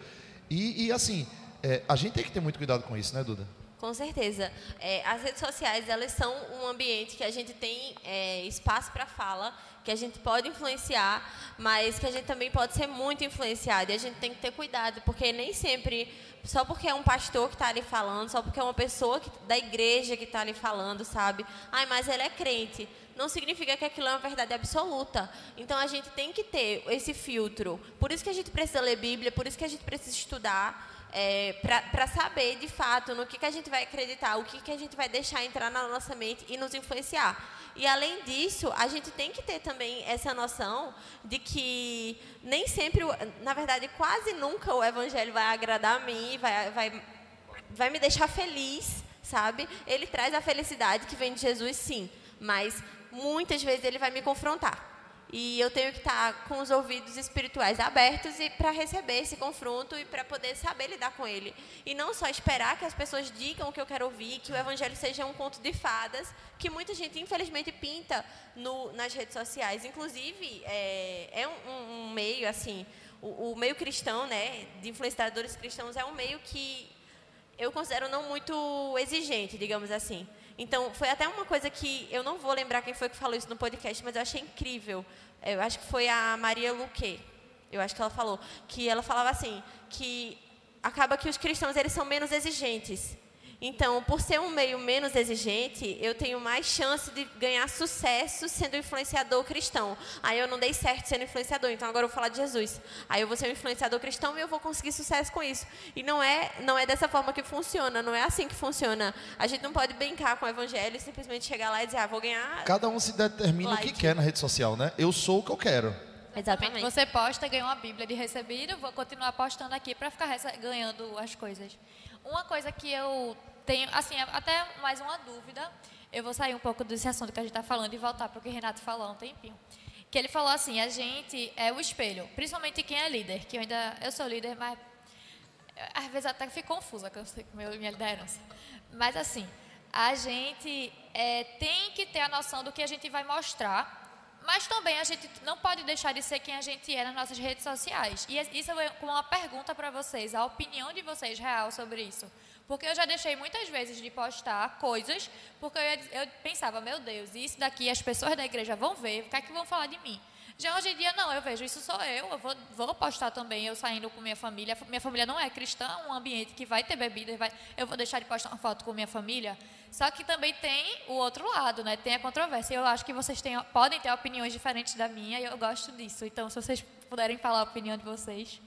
E, e assim, é, a gente tem que ter muito cuidado com isso, né, Duda? Com certeza. É, as redes sociais, elas são um ambiente que a gente tem é, espaço para fala, que a gente pode influenciar, mas que a gente também pode ser muito influenciado. E a gente tem que ter cuidado, porque nem sempre só porque é um pastor que está ali falando, só porque é uma pessoa que, da igreja que está ali falando, sabe? Ai, mas ele é crente. Não significa que aquilo é uma verdade absoluta. Então a gente tem que ter esse filtro. Por isso que a gente precisa ler Bíblia, por isso que a gente precisa estudar é, para saber de fato no que, que a gente vai acreditar, o que, que a gente vai deixar entrar na nossa mente e nos influenciar. E além disso, a gente tem que ter também essa noção de que nem sempre, na verdade, quase nunca o evangelho vai agradar a mim, vai, vai, vai me deixar feliz, sabe? Ele traz a felicidade que vem de Jesus, sim, mas muitas vezes ele vai me confrontar. E eu tenho que estar com os ouvidos espirituais abertos e para receber esse confronto e para poder saber lidar com ele. E não só esperar que as pessoas digam o que eu quero ouvir, que o evangelho seja um conto de fadas, que muita gente infelizmente pinta no, nas redes sociais. Inclusive, é, é um, um, meio assim, o, o meio cristão, né, de influenciadores cristãos é um meio que eu considero não muito exigente, digamos assim. Então, foi até uma coisa que eu não vou lembrar quem foi que falou isso no podcast, mas eu achei incrível. Eu acho que foi a Maria Luque. Eu acho que ela falou que ela falava assim, que acaba que os cristãos eles são menos exigentes. Então, por ser um meio menos exigente, eu tenho mais chance de ganhar sucesso sendo influenciador cristão. Aí eu não dei certo sendo influenciador, então agora eu vou falar de Jesus. Aí eu vou ser um influenciador cristão e eu vou conseguir sucesso com isso. E não é, não é dessa forma que funciona, não é assim que funciona. A gente não pode brincar com o evangelho e simplesmente chegar lá e dizer, ah, vou ganhar. Cada um se determina like. o que quer na rede social, né? Eu sou o que eu quero. Exatamente. Você posta, ganha uma Bíblia de recebido, vou continuar postando aqui para ficar ganhando as coisas. Uma coisa que eu tenho, assim, até mais uma dúvida. Eu vou sair um pouco desse assunto que a gente está falando e voltar para o que o Renato falou há um tempinho. Que ele falou assim, a gente é o espelho, principalmente quem é líder, que eu ainda, eu sou líder, mas às vezes até fico confusa com minha liderança. Mas assim, a gente é, tem que ter a noção do que a gente vai mostrar, mas também a gente não pode deixar de ser quem a gente é nas nossas redes sociais. E isso é uma pergunta para vocês, a opinião de vocês real sobre isso. Porque eu já deixei muitas vezes de postar coisas, porque eu, eu pensava, meu Deus, isso daqui as pessoas da igreja vão ver, o que é que vão falar de mim? Já hoje em dia, não, eu vejo, isso sou eu, eu vou, vou postar também, eu saindo com minha família. Minha família não é cristã, um ambiente que vai ter bebida, vai, eu vou deixar de postar uma foto com minha família. Só que também tem o outro lado, né? Tem a controvérsia. Eu acho que vocês têm, podem ter opiniões diferentes da minha e eu gosto disso. Então, se vocês puderem falar a opinião de vocês.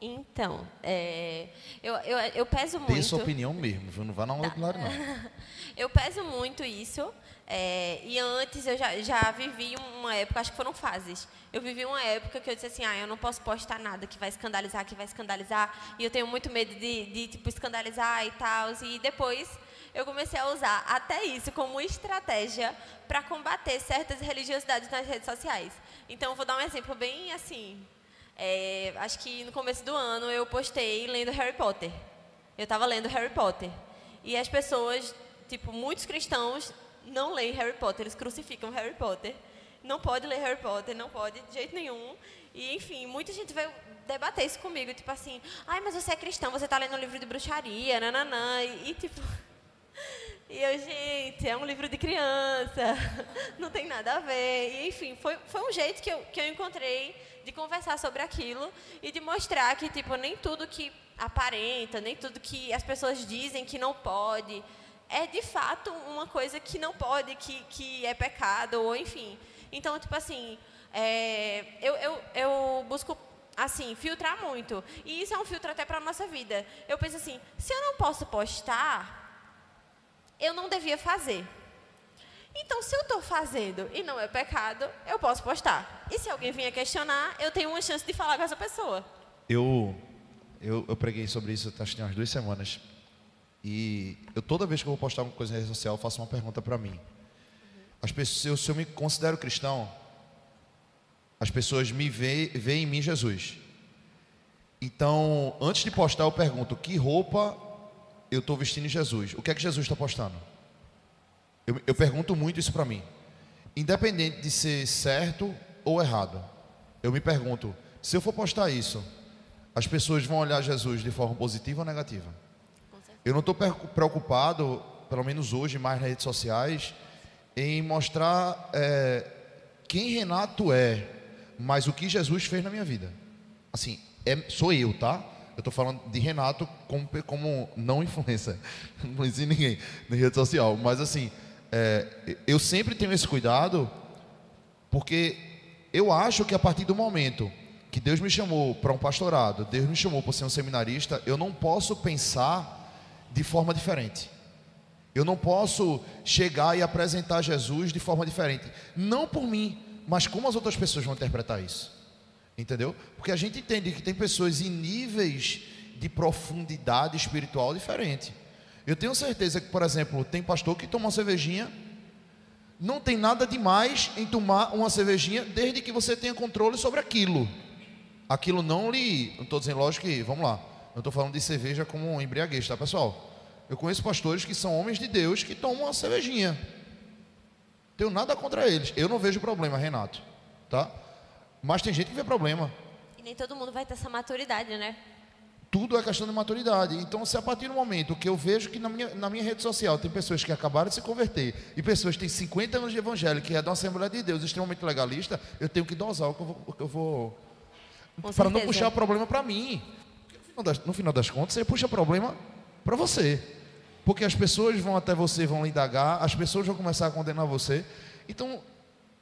Então, é, eu, eu, eu peso muito. Tem sua opinião mesmo, viu? Não vai na aula não. eu peso muito isso. É, e antes eu já, já vivi uma época, acho que foram fases. Eu vivi uma época que eu disse assim, ah, eu não posso postar nada que vai escandalizar, que vai escandalizar. E eu tenho muito medo de, de tipo, escandalizar e tal. E depois eu comecei a usar até isso como estratégia para combater certas religiosidades nas redes sociais. Então, vou dar um exemplo bem assim, é, acho que no começo do ano eu postei lendo Harry Potter. Eu estava lendo Harry Potter. E as pessoas, tipo, muitos cristãos não leem Harry Potter, eles crucificam Harry Potter. Não pode ler Harry Potter, não pode de jeito nenhum. E, enfim, muita gente veio debater isso comigo, tipo assim, ai, mas você é cristão, você está lendo um livro de bruxaria, nananã. E, e tipo. E eu, gente, é um livro de criança, não tem nada a ver. E, enfim, foi, foi um jeito que eu, que eu encontrei de conversar sobre aquilo e de mostrar que, tipo, nem tudo que aparenta, nem tudo que as pessoas dizem que não pode, é de fato uma coisa que não pode, que, que é pecado, ou enfim. Então, tipo assim, é, eu, eu, eu busco assim, filtrar muito. E isso é um filtro até para a nossa vida. Eu penso assim, se eu não posso postar, eu não devia fazer. Então, se eu estou fazendo e não é pecado, eu posso postar. E se alguém vier questionar, eu tenho uma chance de falar com essa pessoa. Eu, eu, eu preguei sobre isso, acho que umas duas semanas. E eu toda vez que eu vou postar alguma coisa na rede social, eu faço uma pergunta para mim. As pessoas, se eu me considero cristão, as pessoas me veem, veem em mim Jesus. Então, antes de postar, eu pergunto: que roupa eu estou vestindo em Jesus? O que é que Jesus está postando? Eu, eu pergunto muito isso para mim. Independente de ser certo ou errado, eu me pergunto: se eu for postar isso, as pessoas vão olhar Jesus de forma positiva ou negativa? Eu não estou preocupado, pelo menos hoje, mais nas redes sociais, em mostrar é, quem Renato é, mas o que Jesus fez na minha vida. Assim, é, sou eu, tá? Eu estou falando de Renato como, como não influência, não influencia ninguém na rede social, mas assim, é, eu sempre tenho esse cuidado, porque eu acho que a partir do momento que Deus me chamou para um pastorado, Deus me chamou para ser um seminarista, eu não posso pensar de forma diferente. Eu não posso chegar e apresentar Jesus de forma diferente. Não por mim, mas como as outras pessoas vão interpretar isso. Entendeu? Porque a gente entende que tem pessoas em níveis de profundidade espiritual diferente. Eu tenho certeza que, por exemplo, tem pastor que toma uma cervejinha. Não tem nada demais em tomar uma cervejinha desde que você tenha controle sobre aquilo. Aquilo não lhe. Não estou dizendo, lógico que. Vamos lá. Não estou falando de cerveja como embriaguez, tá, pessoal? Eu conheço pastores que são homens de Deus que tomam uma cervejinha. Tenho nada contra eles. Eu não vejo problema, Renato. Tá? Mas tem gente que vê problema. E nem todo mundo vai ter essa maturidade, né? Tudo é questão de maturidade. Então, se a partir do momento que eu vejo que na minha, na minha rede social tem pessoas que acabaram de se converter e pessoas que têm 50 anos de evangelho, que é da Assembleia de Deus, extremamente legalista, eu tenho que dosar o que eu vou. O que eu vou para não puxar problema para mim. No final, das, no final das contas, você puxa problema para você. Porque as pessoas vão até você, vão indagar, as pessoas vão começar a condenar você. Então,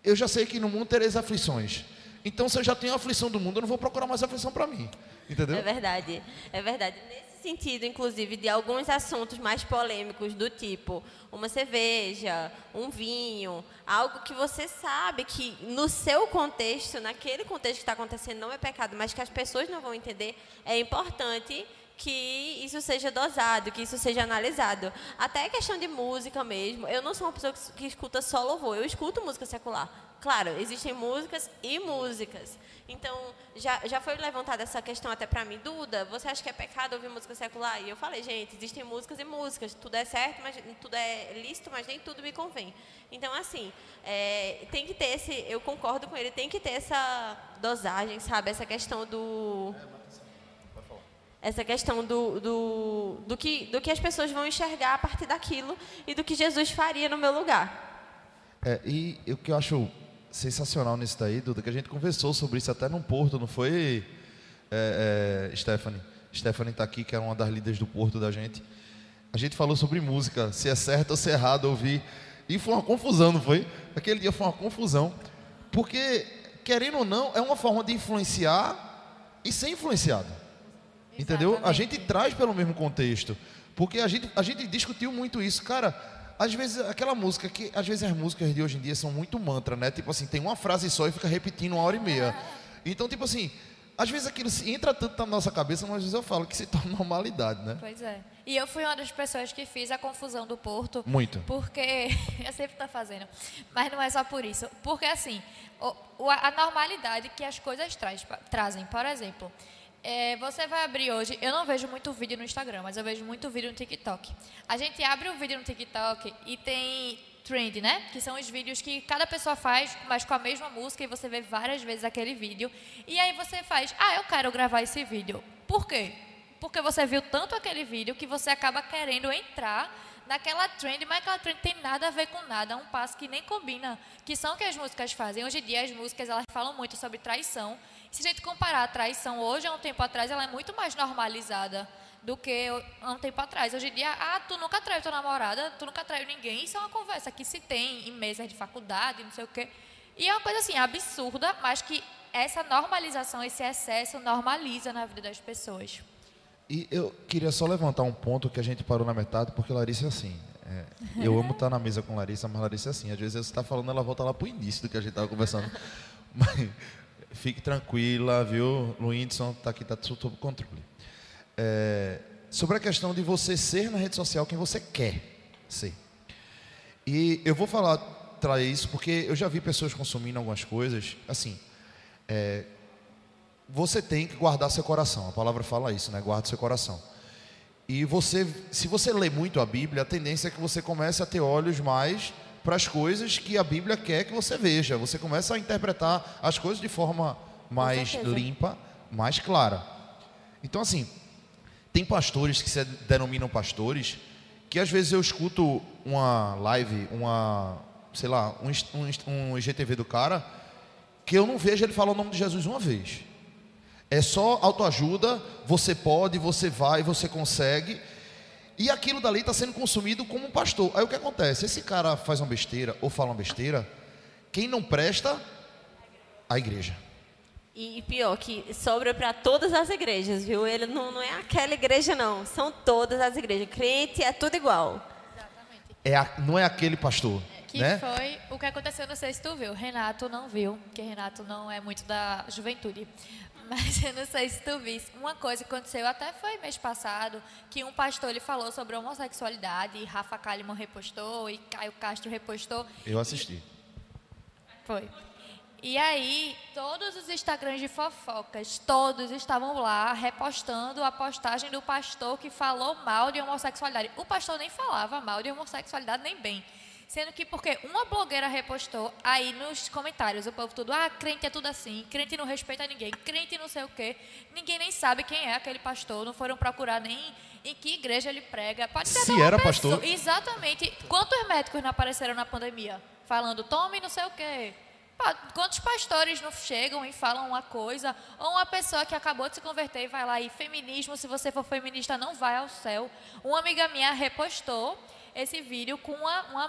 eu já sei que no mundo tereis aflições. Então, se eu já tenho a aflição do mundo, eu não vou procurar mais aflição para mim. Entendeu? É verdade. É verdade. Nesse sentido, inclusive, de alguns assuntos mais polêmicos, do tipo uma cerveja, um vinho, algo que você sabe que no seu contexto, naquele contexto que está acontecendo, não é pecado, mas que as pessoas não vão entender, é importante que isso seja dosado, que isso seja analisado. Até questão de música mesmo. Eu não sou uma pessoa que escuta só louvor, eu escuto música secular claro, existem músicas e músicas. Então, já, já foi levantada essa questão até para mim, Duda, você acha que é pecado ouvir música secular? E eu falei, gente, existem músicas e músicas, tudo é certo, mas tudo é lícito, mas nem tudo me convém. Então, assim, é, tem que ter esse, eu concordo com ele, tem que ter essa dosagem, sabe? Essa questão do essa questão do, do, do, que, do que as pessoas vão enxergar a partir daquilo e do que Jesus faria no meu lugar. É, e o que eu acho sensacional nisso daí, Duda, que a gente conversou sobre isso até num Porto, não foi, é, é, Stephanie? Stephanie está aqui, que é uma das líderes do Porto da gente. A gente falou sobre música, se é certo ou se é errado ouvir. E foi uma confusão, não foi? Aquele dia foi uma confusão. Porque, querendo ou não, é uma forma de influenciar e ser influenciado. Entendeu? A gente traz pelo mesmo contexto. Porque a gente, a gente discutiu muito isso. Cara, às vezes, aquela música que, às vezes as músicas de hoje em dia são muito mantra, né? Tipo assim, tem uma frase só e fica repetindo uma hora e meia. Então, tipo assim, às vezes aquilo entra tanto na nossa cabeça, mas às vezes eu falo que se torna normalidade, né? Pois é. E eu fui uma das pessoas que fiz a confusão do Porto. Muito. Porque, eu sempre estou fazendo, mas não é só por isso. Porque, assim, o, a normalidade que as coisas traz, trazem, por exemplo, é, você vai abrir hoje, eu não vejo muito vídeo no Instagram, mas eu vejo muito vídeo no TikTok. A gente abre um vídeo no TikTok e tem trend, né? Que são os vídeos que cada pessoa faz, mas com a mesma música e você vê várias vezes aquele vídeo. E aí você faz, ah, eu quero gravar esse vídeo. Por quê? Porque você viu tanto aquele vídeo que você acaba querendo entrar naquela trend, mas aquela trend tem nada a ver com nada, é um passo que nem combina, que são o que as músicas fazem. Hoje em dia as músicas elas falam muito sobre traição se a gente comparar a traição hoje a um tempo atrás, ela é muito mais normalizada do que há um tempo atrás. Hoje em dia, ah, tu nunca traiu tua namorada, tu nunca traiu ninguém. Isso é uma conversa que se tem em mesas de faculdade, não sei o quê. E é uma coisa assim, absurda, mas que essa normalização, esse excesso normaliza na vida das pessoas. E eu queria só levantar um ponto que a gente parou na metade, porque Larissa é assim. É, eu amo estar na mesa com Larissa, mas Larissa é assim. Às vezes você está falando, ela volta lá para o início do que a gente estava conversando. Mas, Fique tranquila, viu? Luinson está aqui, está sob controle. É, sobre a questão de você ser na rede social quem você quer ser. E eu vou falar, trazer isso, porque eu já vi pessoas consumindo algumas coisas, assim, é, você tem que guardar seu coração, a palavra fala isso, né? Guarda seu coração. E você, se você lê muito a Bíblia, a tendência é que você comece a ter olhos mais para as coisas que a Bíblia quer que você veja. Você começa a interpretar as coisas de forma mais limpa, mais clara. Então, assim, tem pastores que se denominam pastores que às vezes eu escuto uma live, uma, sei lá, um, um, um IGTV do cara, que eu não vejo ele falar o nome de Jesus uma vez. É só autoajuda, você pode, você vai, você consegue. E aquilo dali está sendo consumido como um pastor. Aí o que acontece? Esse cara faz uma besteira ou fala uma besteira, quem não presta? A igreja. E, pior, que sobra para todas as igrejas, viu? Ele não, não é aquela igreja, não. São todas as igrejas. Crente é tudo igual. Exatamente. É a, não é aquele pastor. Que né? foi o que aconteceu, não sei se tu viu. Renato não viu, porque Renato não é muito da juventude. Mas eu não sei se tu viste. Uma coisa que aconteceu até foi mês passado, que um pastor ele falou sobre homossexualidade, e Rafa Kalimann repostou, e Caio Castro repostou. Eu assisti. Foi. E aí, todos os Instagrams de fofocas, todos estavam lá repostando a postagem do pastor que falou mal de homossexualidade. O pastor nem falava mal de homossexualidade nem bem. Sendo que porque uma blogueira repostou, aí nos comentários, o povo tudo, ah, crente é tudo assim, crente não respeita ninguém, crente não sei o quê. Ninguém nem sabe quem é aquele pastor, não foram procurar nem em que igreja ele prega. Pode ser Se era pessoa. pastor. Exatamente. Quantos médicos não apareceram na pandemia? Falando, tome não sei o quê. Quantos pastores não chegam e falam uma coisa? Ou uma pessoa que acabou de se converter e vai lá e feminismo, se você for feminista, não vai ao céu. Uma amiga minha repostou esse vídeo com uma, uma,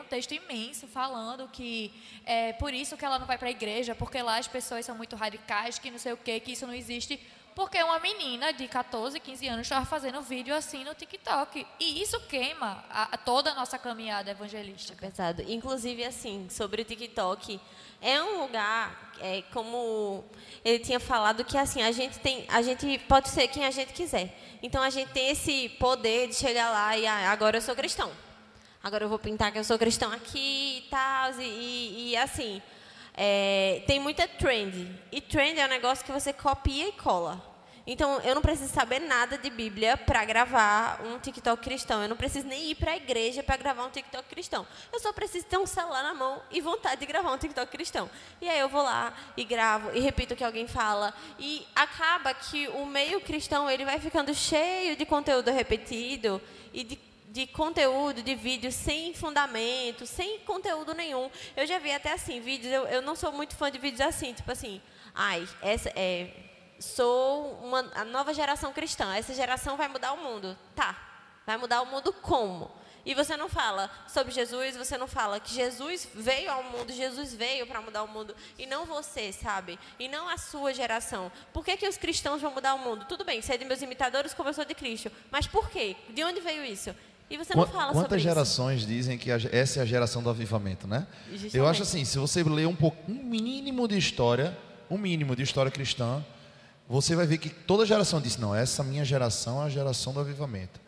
um texto imenso falando que é por isso que ela não vai para a igreja, porque lá as pessoas são muito radicais, que não sei o que, que isso não existe. Porque uma menina de 14, 15 anos estava fazendo vídeo assim no TikTok. E isso queima a, a toda a nossa caminhada evangelística. É pesado. Inclusive, assim, sobre o TikTok, é um lugar, é, como ele tinha falado, que assim, a gente tem, a gente pode ser quem a gente quiser. Então a gente tem esse poder de chegar lá e ah, agora eu sou cristão. Agora eu vou pintar que eu sou cristão aqui e tal. E, e, e assim, É, tem muita trend. E trend é um negócio que você copia e cola. Então, eu não preciso saber nada de Bíblia para gravar um TikTok cristão. Eu não preciso nem ir para a igreja para gravar um TikTok cristão. Eu só preciso ter um celular na mão e vontade de gravar um TikTok cristão. E aí eu vou lá e gravo e repito o que alguém fala. E acaba que o meio cristão ele vai ficando cheio de conteúdo repetido e de de conteúdo, de vídeo sem fundamento, sem conteúdo nenhum. Eu já vi até assim, vídeos, eu, eu não sou muito fã de vídeos assim, tipo assim, ai, essa é sou uma a nova geração cristã. Essa geração vai mudar o mundo. Tá. Vai mudar o mundo como? E você não fala sobre Jesus, você não fala que Jesus veio ao mundo, Jesus veio para mudar o mundo, e não você, sabe? E não a sua geração. Por que, que os cristãos vão mudar o mundo? Tudo bem, ser de meus imitadores como eu sou de Cristo. Mas por quê? De onde veio isso? E você não fala Quantas gerações isso. dizem que essa é a geração do avivamento, né? Justamente. Eu acho assim, se você ler um pouco, um mínimo de história, um mínimo de história cristã, você vai ver que toda geração diz: não, essa minha geração é a geração do avivamento.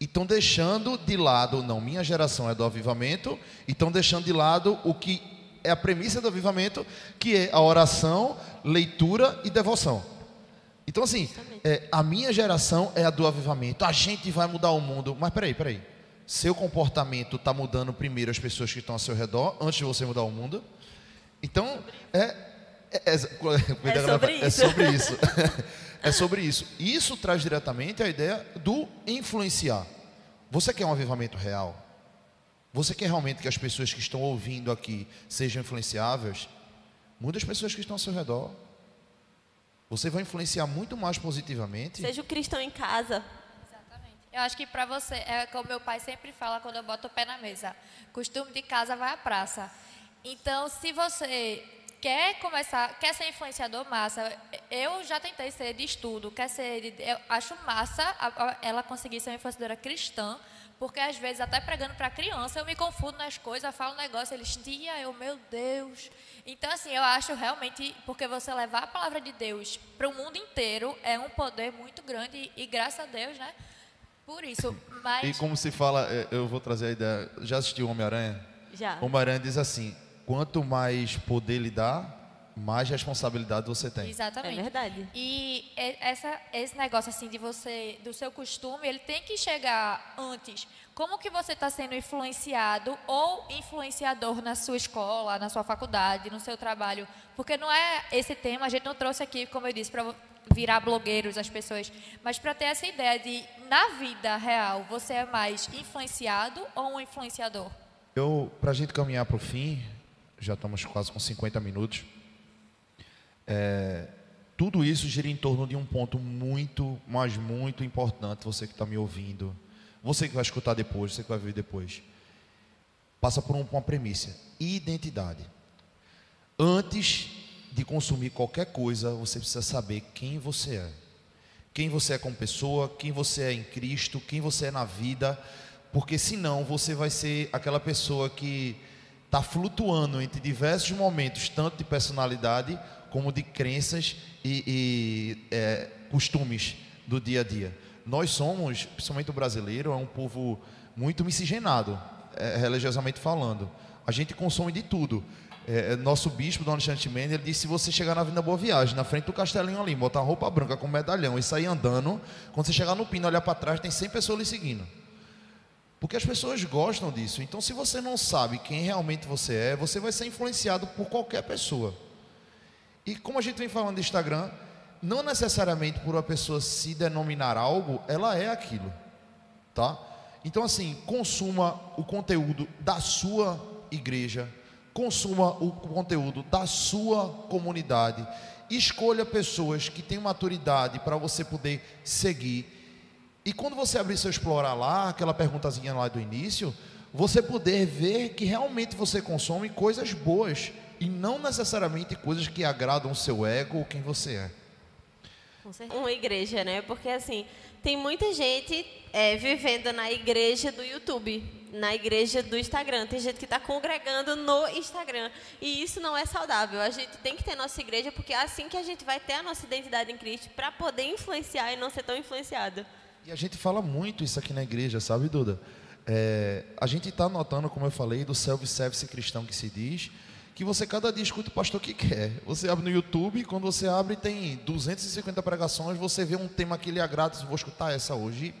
E estão deixando de lado, não, minha geração é do avivamento, e estão deixando de lado o que é a premissa do avivamento, que é a oração, leitura e devoção. Então, assim, é, a minha geração é a do avivamento, a gente vai mudar o mundo. Mas peraí, peraí. Seu comportamento está mudando primeiro as pessoas que estão ao seu redor, antes de você mudar o mundo. Então, é, é, é, é, sobre é sobre isso. é sobre isso. Isso traz diretamente a ideia do influenciar. Você quer um avivamento real? Você quer realmente que as pessoas que estão ouvindo aqui sejam influenciáveis? Muda as pessoas que estão ao seu redor. Você vai influenciar muito mais positivamente. Seja o cristão em casa. Exatamente. Eu acho que para você, é como meu pai sempre fala quando eu boto o pé na mesa: costume de casa vai à praça. Então, se você quer começar, quer ser influenciador, massa. Eu já tentei ser de estudo, quer ser, de, eu acho massa ela conseguir ser uma influenciadora cristã, porque às vezes até pregando para criança eu me confundo nas coisas, falo um negócio, eles tia, eu, meu Deus. Então assim, eu acho realmente porque você levar a palavra de Deus para o mundo inteiro é um poder muito grande e, graças a Deus, né? Por isso, mas E como se fala, é, eu vou trazer a ideia, já assistiu Homem-Aranha? Já. Homem-Aranha diz assim: quanto mais poder lhe dá, mais responsabilidade você tem. Exatamente. É verdade. E essa, esse negócio assim de você, do seu costume, ele tem que chegar antes. Como que você está sendo influenciado ou influenciador na sua escola, na sua faculdade, no seu trabalho? Porque não é esse tema, a gente não trouxe aqui, como eu disse, para virar blogueiros as pessoas, mas para ter essa ideia de, na vida real, você é mais influenciado ou um influenciador? Eu, para a gente caminhar para o fim, já estamos quase com 50 minutos. É, tudo isso gira em torno de um ponto muito, mas muito importante. Você que está me ouvindo, você que vai escutar depois, você que vai ver depois, passa por uma premissa: identidade. Antes de consumir qualquer coisa, você precisa saber quem você é. Quem você é como pessoa, quem você é em Cristo, quem você é na vida, porque senão você vai ser aquela pessoa que está flutuando entre diversos momentos, tanto de personalidade como de crenças e, e é, costumes do dia a dia. Nós somos, principalmente o brasileiro, é um povo muito miscigenado, é, religiosamente falando. A gente consome de tudo. É, é nosso bispo, Dona Chantimene, ele disse: se você chegar na Avenida Boa Viagem, na frente do castelinho ali, botar roupa branca com medalhão e sair andando, quando você chegar no pino, olhar para trás, tem 100 pessoas lhe seguindo. Porque as pessoas gostam disso. Então, se você não sabe quem realmente você é, você vai ser influenciado por qualquer pessoa. E como a gente vem falando de Instagram, não necessariamente por uma pessoa se denominar algo, ela é aquilo. Tá? Então, assim, consuma o conteúdo da sua igreja, consuma o conteúdo da sua comunidade, escolha pessoas que têm maturidade para você poder seguir e quando você abrir seu explorar lá, aquela perguntazinha lá do início, você poder ver que realmente você consome coisas boas e não necessariamente coisas que agradam o seu ego ou quem você é. Uma igreja, né? Porque assim, tem muita gente é, vivendo na igreja do YouTube, na igreja do Instagram. Tem gente que está congregando no Instagram. E isso não é saudável. A gente tem que ter nossa igreja, porque é assim que a gente vai ter a nossa identidade em Cristo para poder influenciar e não ser tão influenciado. E a gente fala muito isso aqui na igreja, sabe, Duda? É, a gente está notando, como eu falei, do self-service cristão que se diz, que você cada dia escuta o pastor que quer. Você abre no YouTube, quando você abre tem 250 pregações, você vê um tema que lhe agrada, vou escutar essa hoje.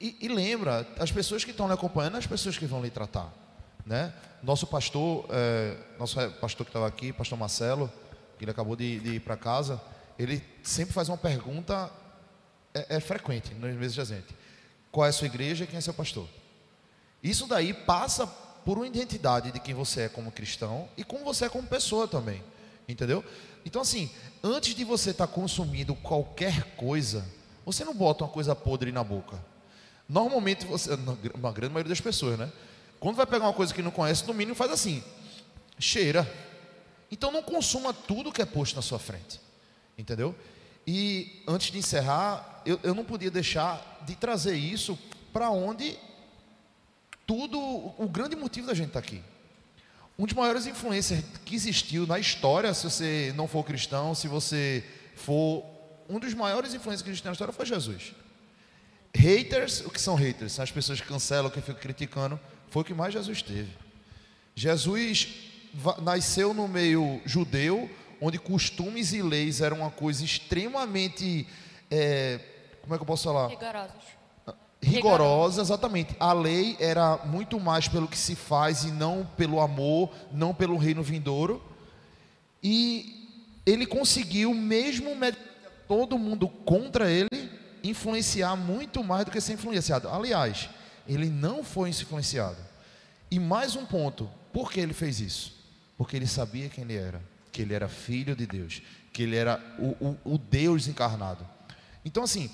E, e lembra, as pessoas que estão lhe acompanhando, as pessoas que vão lhe tratar. Né? Nosso pastor, é, nosso pastor que estava aqui, pastor Marcelo, que ele acabou de, de ir para casa, ele sempre faz uma pergunta, é, é frequente nos meses de gente. Qual é a sua igreja e quem é seu pastor? Isso daí passa por uma identidade de quem você é como cristão e como você é como pessoa também. Entendeu? Então, assim, antes de você estar tá consumindo qualquer coisa, você não bota uma coisa podre na boca. Normalmente, você, na grande maioria das pessoas, né? Quando vai pegar uma coisa que não conhece, no mínimo faz assim, cheira. Então não consuma tudo que é posto na sua frente. Entendeu? E antes de encerrar, eu, eu não podia deixar de trazer isso para onde tudo, o grande motivo da gente estar tá aqui. Um dos maiores influencers que existiu na história, se você não for cristão, se você for. Um dos maiores influencers que existiu na história foi Jesus. Haters, o que são haters? São as pessoas que cancelam, que ficam criticando. Foi o que mais Jesus teve. Jesus nasceu no meio judeu, onde costumes e leis eram uma coisa extremamente. É, como é que eu posso falar? Rigorosos rigorosa, exatamente. A lei era muito mais pelo que se faz e não pelo amor, não pelo reino vindouro. E ele conseguiu, mesmo todo mundo contra ele, influenciar muito mais do que ser influenciado. Aliás, ele não foi influenciado. E mais um ponto, por que ele fez isso? Porque ele sabia quem ele era, que ele era filho de Deus, que ele era o, o, o Deus encarnado. Então, assim,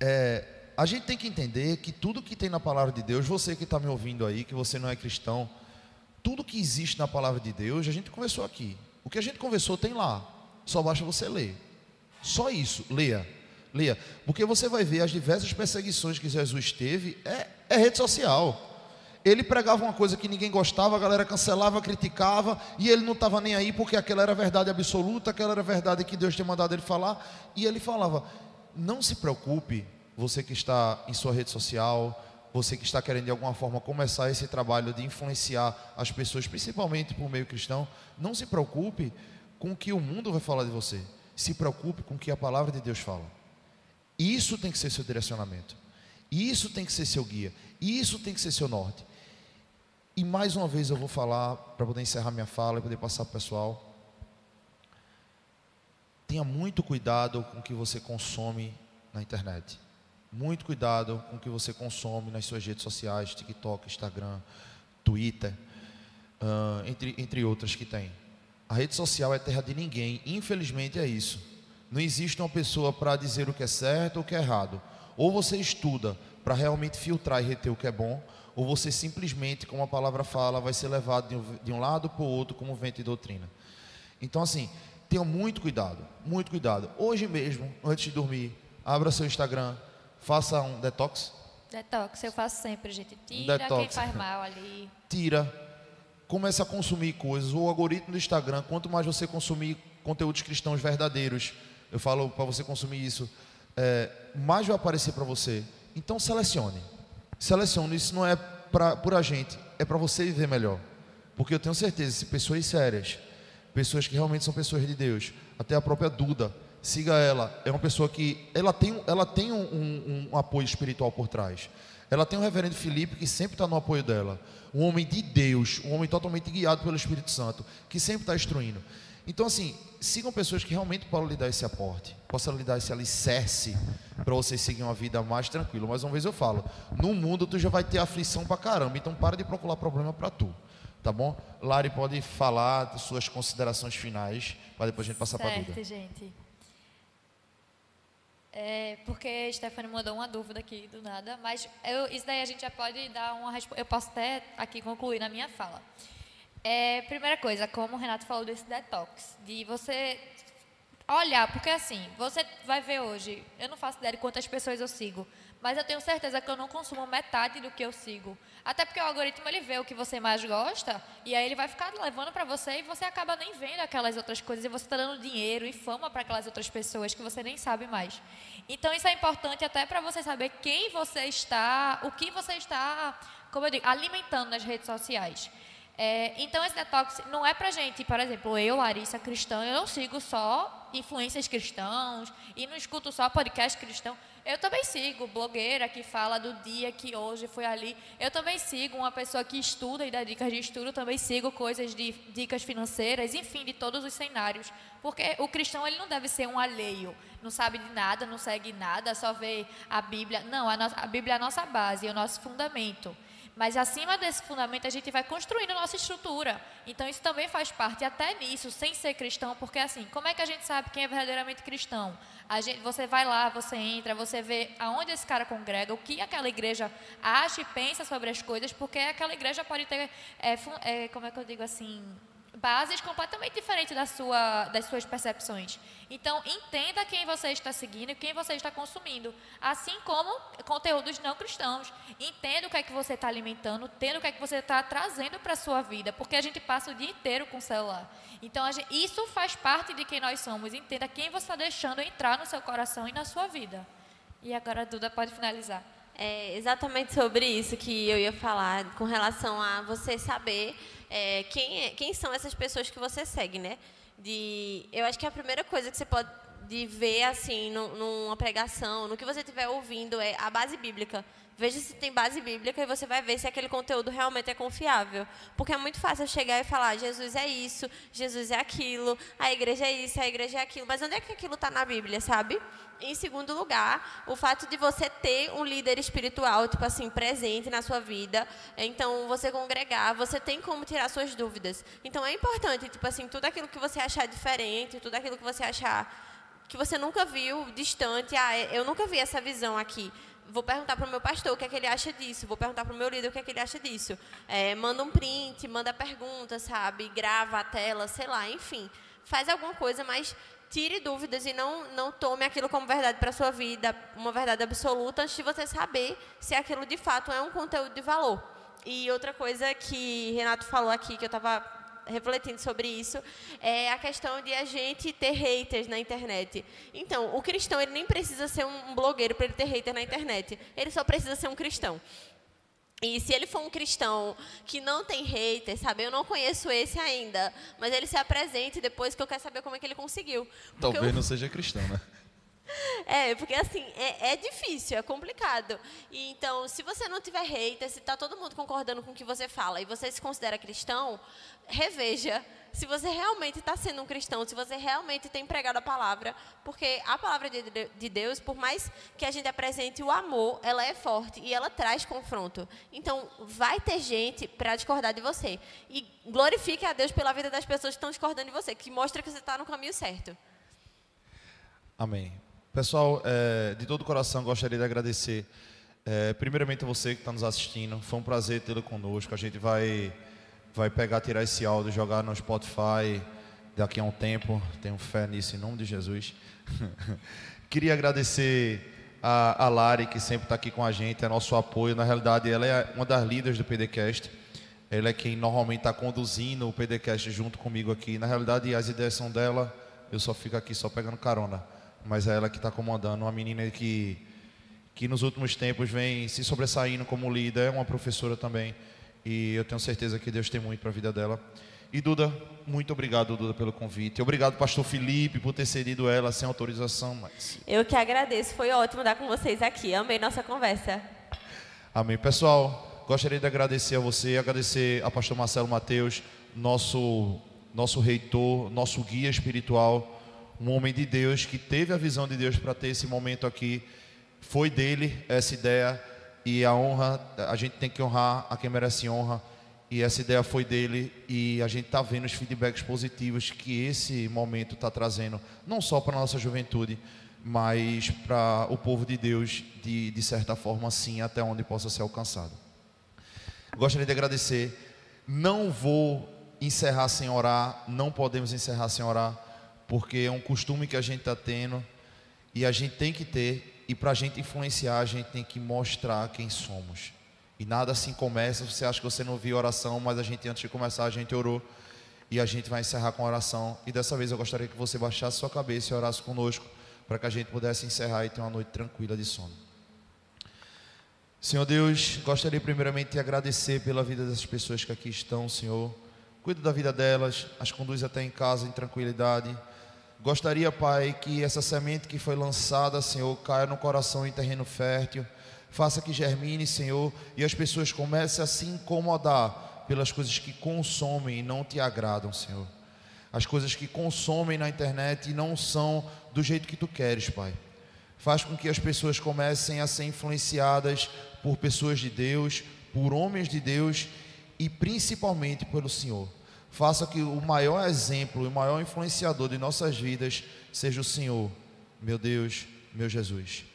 é, a gente tem que entender que tudo que tem na palavra de Deus, você que está me ouvindo aí, que você não é cristão, tudo que existe na palavra de Deus, a gente conversou aqui. O que a gente conversou tem lá. Só basta você ler. Só isso, leia. Leia. Porque você vai ver as diversas perseguições que Jesus teve, é, é rede social. Ele pregava uma coisa que ninguém gostava, a galera cancelava, criticava, e ele não estava nem aí porque aquela era a verdade absoluta, aquela era a verdade que Deus tinha mandado ele falar, e ele falava: Não se preocupe você que está em sua rede social, você que está querendo de alguma forma começar esse trabalho de influenciar as pessoas, principalmente por meio cristão, não se preocupe com o que o mundo vai falar de você. Se preocupe com o que a palavra de Deus fala. Isso tem que ser seu direcionamento. Isso tem que ser seu guia. Isso tem que ser seu norte. E mais uma vez eu vou falar, para poder encerrar minha fala e poder passar para o pessoal. Tenha muito cuidado com o que você consome na internet. Muito cuidado com o que você consome nas suas redes sociais, TikTok, Instagram, Twitter, uh, entre, entre outras que tem. A rede social é terra de ninguém, infelizmente é isso. Não existe uma pessoa para dizer o que é certo ou o que é errado. Ou você estuda para realmente filtrar e reter o que é bom, ou você simplesmente, como a palavra fala, vai ser levado de um, de um lado para o outro como vento e doutrina. Então, assim, tenha muito cuidado, muito cuidado. Hoje mesmo, antes de dormir, abra seu Instagram, Faça um detox. Detox, eu faço sempre, gente. Tira detox. quem faz mal ali. Tira. Comece a consumir coisas. O algoritmo do Instagram, quanto mais você consumir conteúdos cristãos verdadeiros, eu falo para você consumir isso, é, mais vai aparecer para você. Então selecione. Selecione. Isso não é pra, por a gente, é para você viver melhor. Porque eu tenho certeza, se pessoas sérias, pessoas que realmente são pessoas de Deus, até a própria Duda, siga ela. É uma pessoa que ela tem, ela tem um, um, um apoio espiritual por trás. Ela tem o reverendo Felipe que sempre está no apoio dela. Um homem de Deus, um homem totalmente guiado pelo Espírito Santo, que sempre está instruindo. Então, assim, sigam pessoas que realmente possam lhe dar esse aporte, possam lhe dar esse alicerce para vocês seguirem uma vida mais tranquila. Mais uma vez eu falo, no mundo tu já vai ter aflição para caramba, então para de procurar problema para tu. Tá bom? Lari pode falar suas considerações finais, para depois a gente passar para a Duda. gente. É, porque Stephanie mandou uma dúvida aqui do nada, mas eu, isso daí a gente já pode dar uma resposta. Eu posso até aqui concluir na minha fala. É, primeira coisa, como o Renato falou desse detox, de você olhar, porque assim, você vai ver hoje, eu não faço ideia de quantas pessoas eu sigo, mas eu tenho certeza que eu não consumo metade do que eu sigo. Até porque o algoritmo ele vê o que você mais gosta e aí ele vai ficar levando para você e você acaba nem vendo aquelas outras coisas e você está dando dinheiro e fama para aquelas outras pessoas que você nem sabe mais. Então isso é importante até para você saber quem você está, o que você está, como eu digo, alimentando nas redes sociais. É, então, esse detox não é pra gente, por exemplo, eu, Larissa, cristã, eu não sigo só influências cristãos e não escuto só podcast cristão. Eu também sigo blogueira que fala do dia que hoje foi ali. Eu também sigo uma pessoa que estuda e dá dicas de estudo. Também sigo coisas de dicas financeiras, enfim, de todos os cenários. Porque o cristão ele não deve ser um alheio, não sabe de nada, não segue nada, só vê a Bíblia. Não, a, nossa, a Bíblia é a nossa base, é o nosso fundamento. Mas acima desse fundamento a gente vai construindo nossa estrutura. Então isso também faz parte, até nisso, sem ser cristão, porque assim, como é que a gente sabe quem é verdadeiramente cristão? Gente, você vai lá, você entra, você vê aonde esse cara congrega, o que aquela igreja acha e pensa sobre as coisas, porque aquela igreja pode ter, é, é, como é que eu digo assim, bases completamente diferentes da sua, das suas percepções. Então, entenda quem você está seguindo e quem você está consumindo, assim como conteúdos não cristãos. Entenda o que é que você está alimentando, entenda o que é que você está trazendo para a sua vida, porque a gente passa o dia inteiro com o celular. Então, gente, isso faz parte de quem nós somos. Entenda quem você está deixando entrar no seu coração e na sua vida. E agora a Duda pode finalizar. É exatamente sobre isso que eu ia falar, com relação a você saber é, quem, é, quem são essas pessoas que você segue, né? De, eu acho que a primeira coisa que você pode de ver assim no, numa pregação, no que você estiver ouvindo é a base bíblica. Veja se tem base bíblica e você vai ver se aquele conteúdo realmente é confiável. Porque é muito fácil chegar e falar: Jesus é isso, Jesus é aquilo, a igreja é isso, a igreja é aquilo. Mas onde é que aquilo está na Bíblia, sabe? Em segundo lugar, o fato de você ter um líder espiritual, tipo assim, presente na sua vida. Então, você congregar, você tem como tirar suas dúvidas. Então, é importante, tipo assim, tudo aquilo que você achar diferente, tudo aquilo que você achar que você nunca viu, distante, ah, eu nunca vi essa visão aqui vou perguntar para o meu pastor o que é que ele acha disso, vou perguntar para o meu líder o que é que ele acha disso. É, manda um print, manda pergunta, sabe? Grava a tela, sei lá, enfim. Faz alguma coisa, mas tire dúvidas e não, não tome aquilo como verdade para a sua vida, uma verdade absoluta, antes de você saber se aquilo de fato é um conteúdo de valor. E outra coisa que Renato falou aqui, que eu estava refletindo sobre isso, é a questão de a gente ter haters na internet. Então, o cristão ele nem precisa ser um blogueiro para ele ter hater na internet. Ele só precisa ser um cristão. E se ele for um cristão que não tem hater, sabe? Eu não conheço esse ainda, mas ele se apresente depois que eu quero saber como é que ele conseguiu. Talvez eu... não seja cristão, né? É, porque assim, é, é, difícil, é complicado. E, então, se você não tiver hater, se está todo mundo concordando com o que você fala e você se considera cristão, reveja se você realmente está sendo um cristão, se você realmente tem pregado a palavra, porque a palavra de, de Deus, por mais que a gente apresente o amor, ela é forte e ela traz confronto. Então, vai ter gente para discordar de você. E glorifique a Deus pela vida das pessoas que estão discordando de você, que mostra que você está no caminho certo. Amém. Pessoal, é, de todo o coração gostaria de agradecer, é, primeiramente a você que está nos assistindo. Foi um prazer tê-lo conosco. A gente vai, vai pegar, tirar esse áudio, jogar no Spotify daqui a um tempo. Tenho fé nisso em nome de Jesus. Queria agradecer a, a Lari, que sempre está aqui com a gente, é nosso apoio. Na realidade, ela é uma das líderes do PDCast. Ela é quem normalmente está conduzindo o PDCast junto comigo aqui. Na realidade, as ideias são dela, eu só fico aqui só pegando carona mas é ela que está comandando, uma menina que, que nos últimos tempos vem se sobressaindo como líder, é uma professora também, e eu tenho certeza que Deus tem muito para a vida dela. E Duda, muito obrigado, Duda, pelo convite. Obrigado, pastor Felipe, por ter cedido ela sem autorização. Mas... Eu que agradeço, foi ótimo estar com vocês aqui. Amei nossa conversa. Amém. Pessoal, gostaria de agradecer a você, agradecer a pastor Marcelo Mateus, nosso, nosso reitor, nosso guia espiritual um homem de Deus que teve a visão de Deus para ter esse momento aqui. Foi dele essa ideia e a honra, a gente tem que honrar a quem merece honra. E essa ideia foi dele e a gente está vendo os feedbacks positivos que esse momento está trazendo, não só para a nossa juventude, mas para o povo de Deus, de, de certa forma, sim, até onde possa ser alcançado. Gostaria de agradecer. Não vou encerrar sem orar, não podemos encerrar sem orar porque é um costume que a gente está tendo e a gente tem que ter, e para a gente influenciar, a gente tem que mostrar quem somos. E nada assim começa, você acha que você não viu oração, mas a gente antes de começar, a gente orou e a gente vai encerrar com oração. E dessa vez eu gostaria que você baixasse sua cabeça e orasse conosco, para que a gente pudesse encerrar e ter uma noite tranquila de sono. Senhor Deus, gostaria primeiramente de agradecer pela vida dessas pessoas que aqui estão, Senhor. Cuida da vida delas, as conduz até em casa em tranquilidade. Gostaria, Pai, que essa semente que foi lançada, Senhor, caia no coração em terreno fértil. Faça que germine, Senhor, e as pessoas comecem a se incomodar pelas coisas que consomem e não te agradam, Senhor. As coisas que consomem na internet e não são do jeito que tu queres, Pai. Faz com que as pessoas comecem a ser influenciadas por pessoas de Deus, por homens de Deus e principalmente pelo Senhor. Faça que o maior exemplo, o maior influenciador de nossas vidas seja o Senhor, meu Deus, meu Jesus.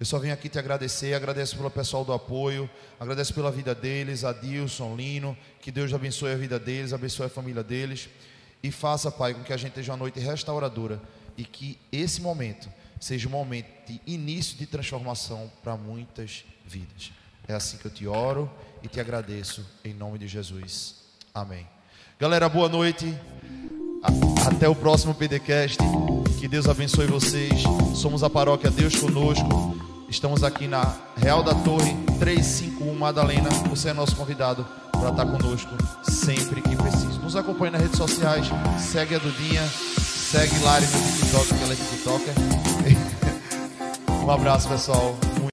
Eu só vim aqui te agradecer, agradeço pelo pessoal do apoio, agradeço pela vida deles, Adilson, Lino, que Deus abençoe a vida deles, abençoe a família deles e faça, Pai, com que a gente esteja uma noite restauradora e que esse momento seja um momento de início de transformação para muitas vidas. É assim que eu te oro e te agradeço em nome de Jesus. Amém. Galera, boa noite. Até o próximo PDcast. Que Deus abençoe vocês. Somos a paróquia Deus conosco. Estamos aqui na Real da Torre 351 Madalena. Você é nosso convidado para estar conosco sempre que preciso. Nos acompanhe nas redes sociais. Segue a Dudinha. Segue Lari no TikTok, que ela é TikToker. um abraço, pessoal.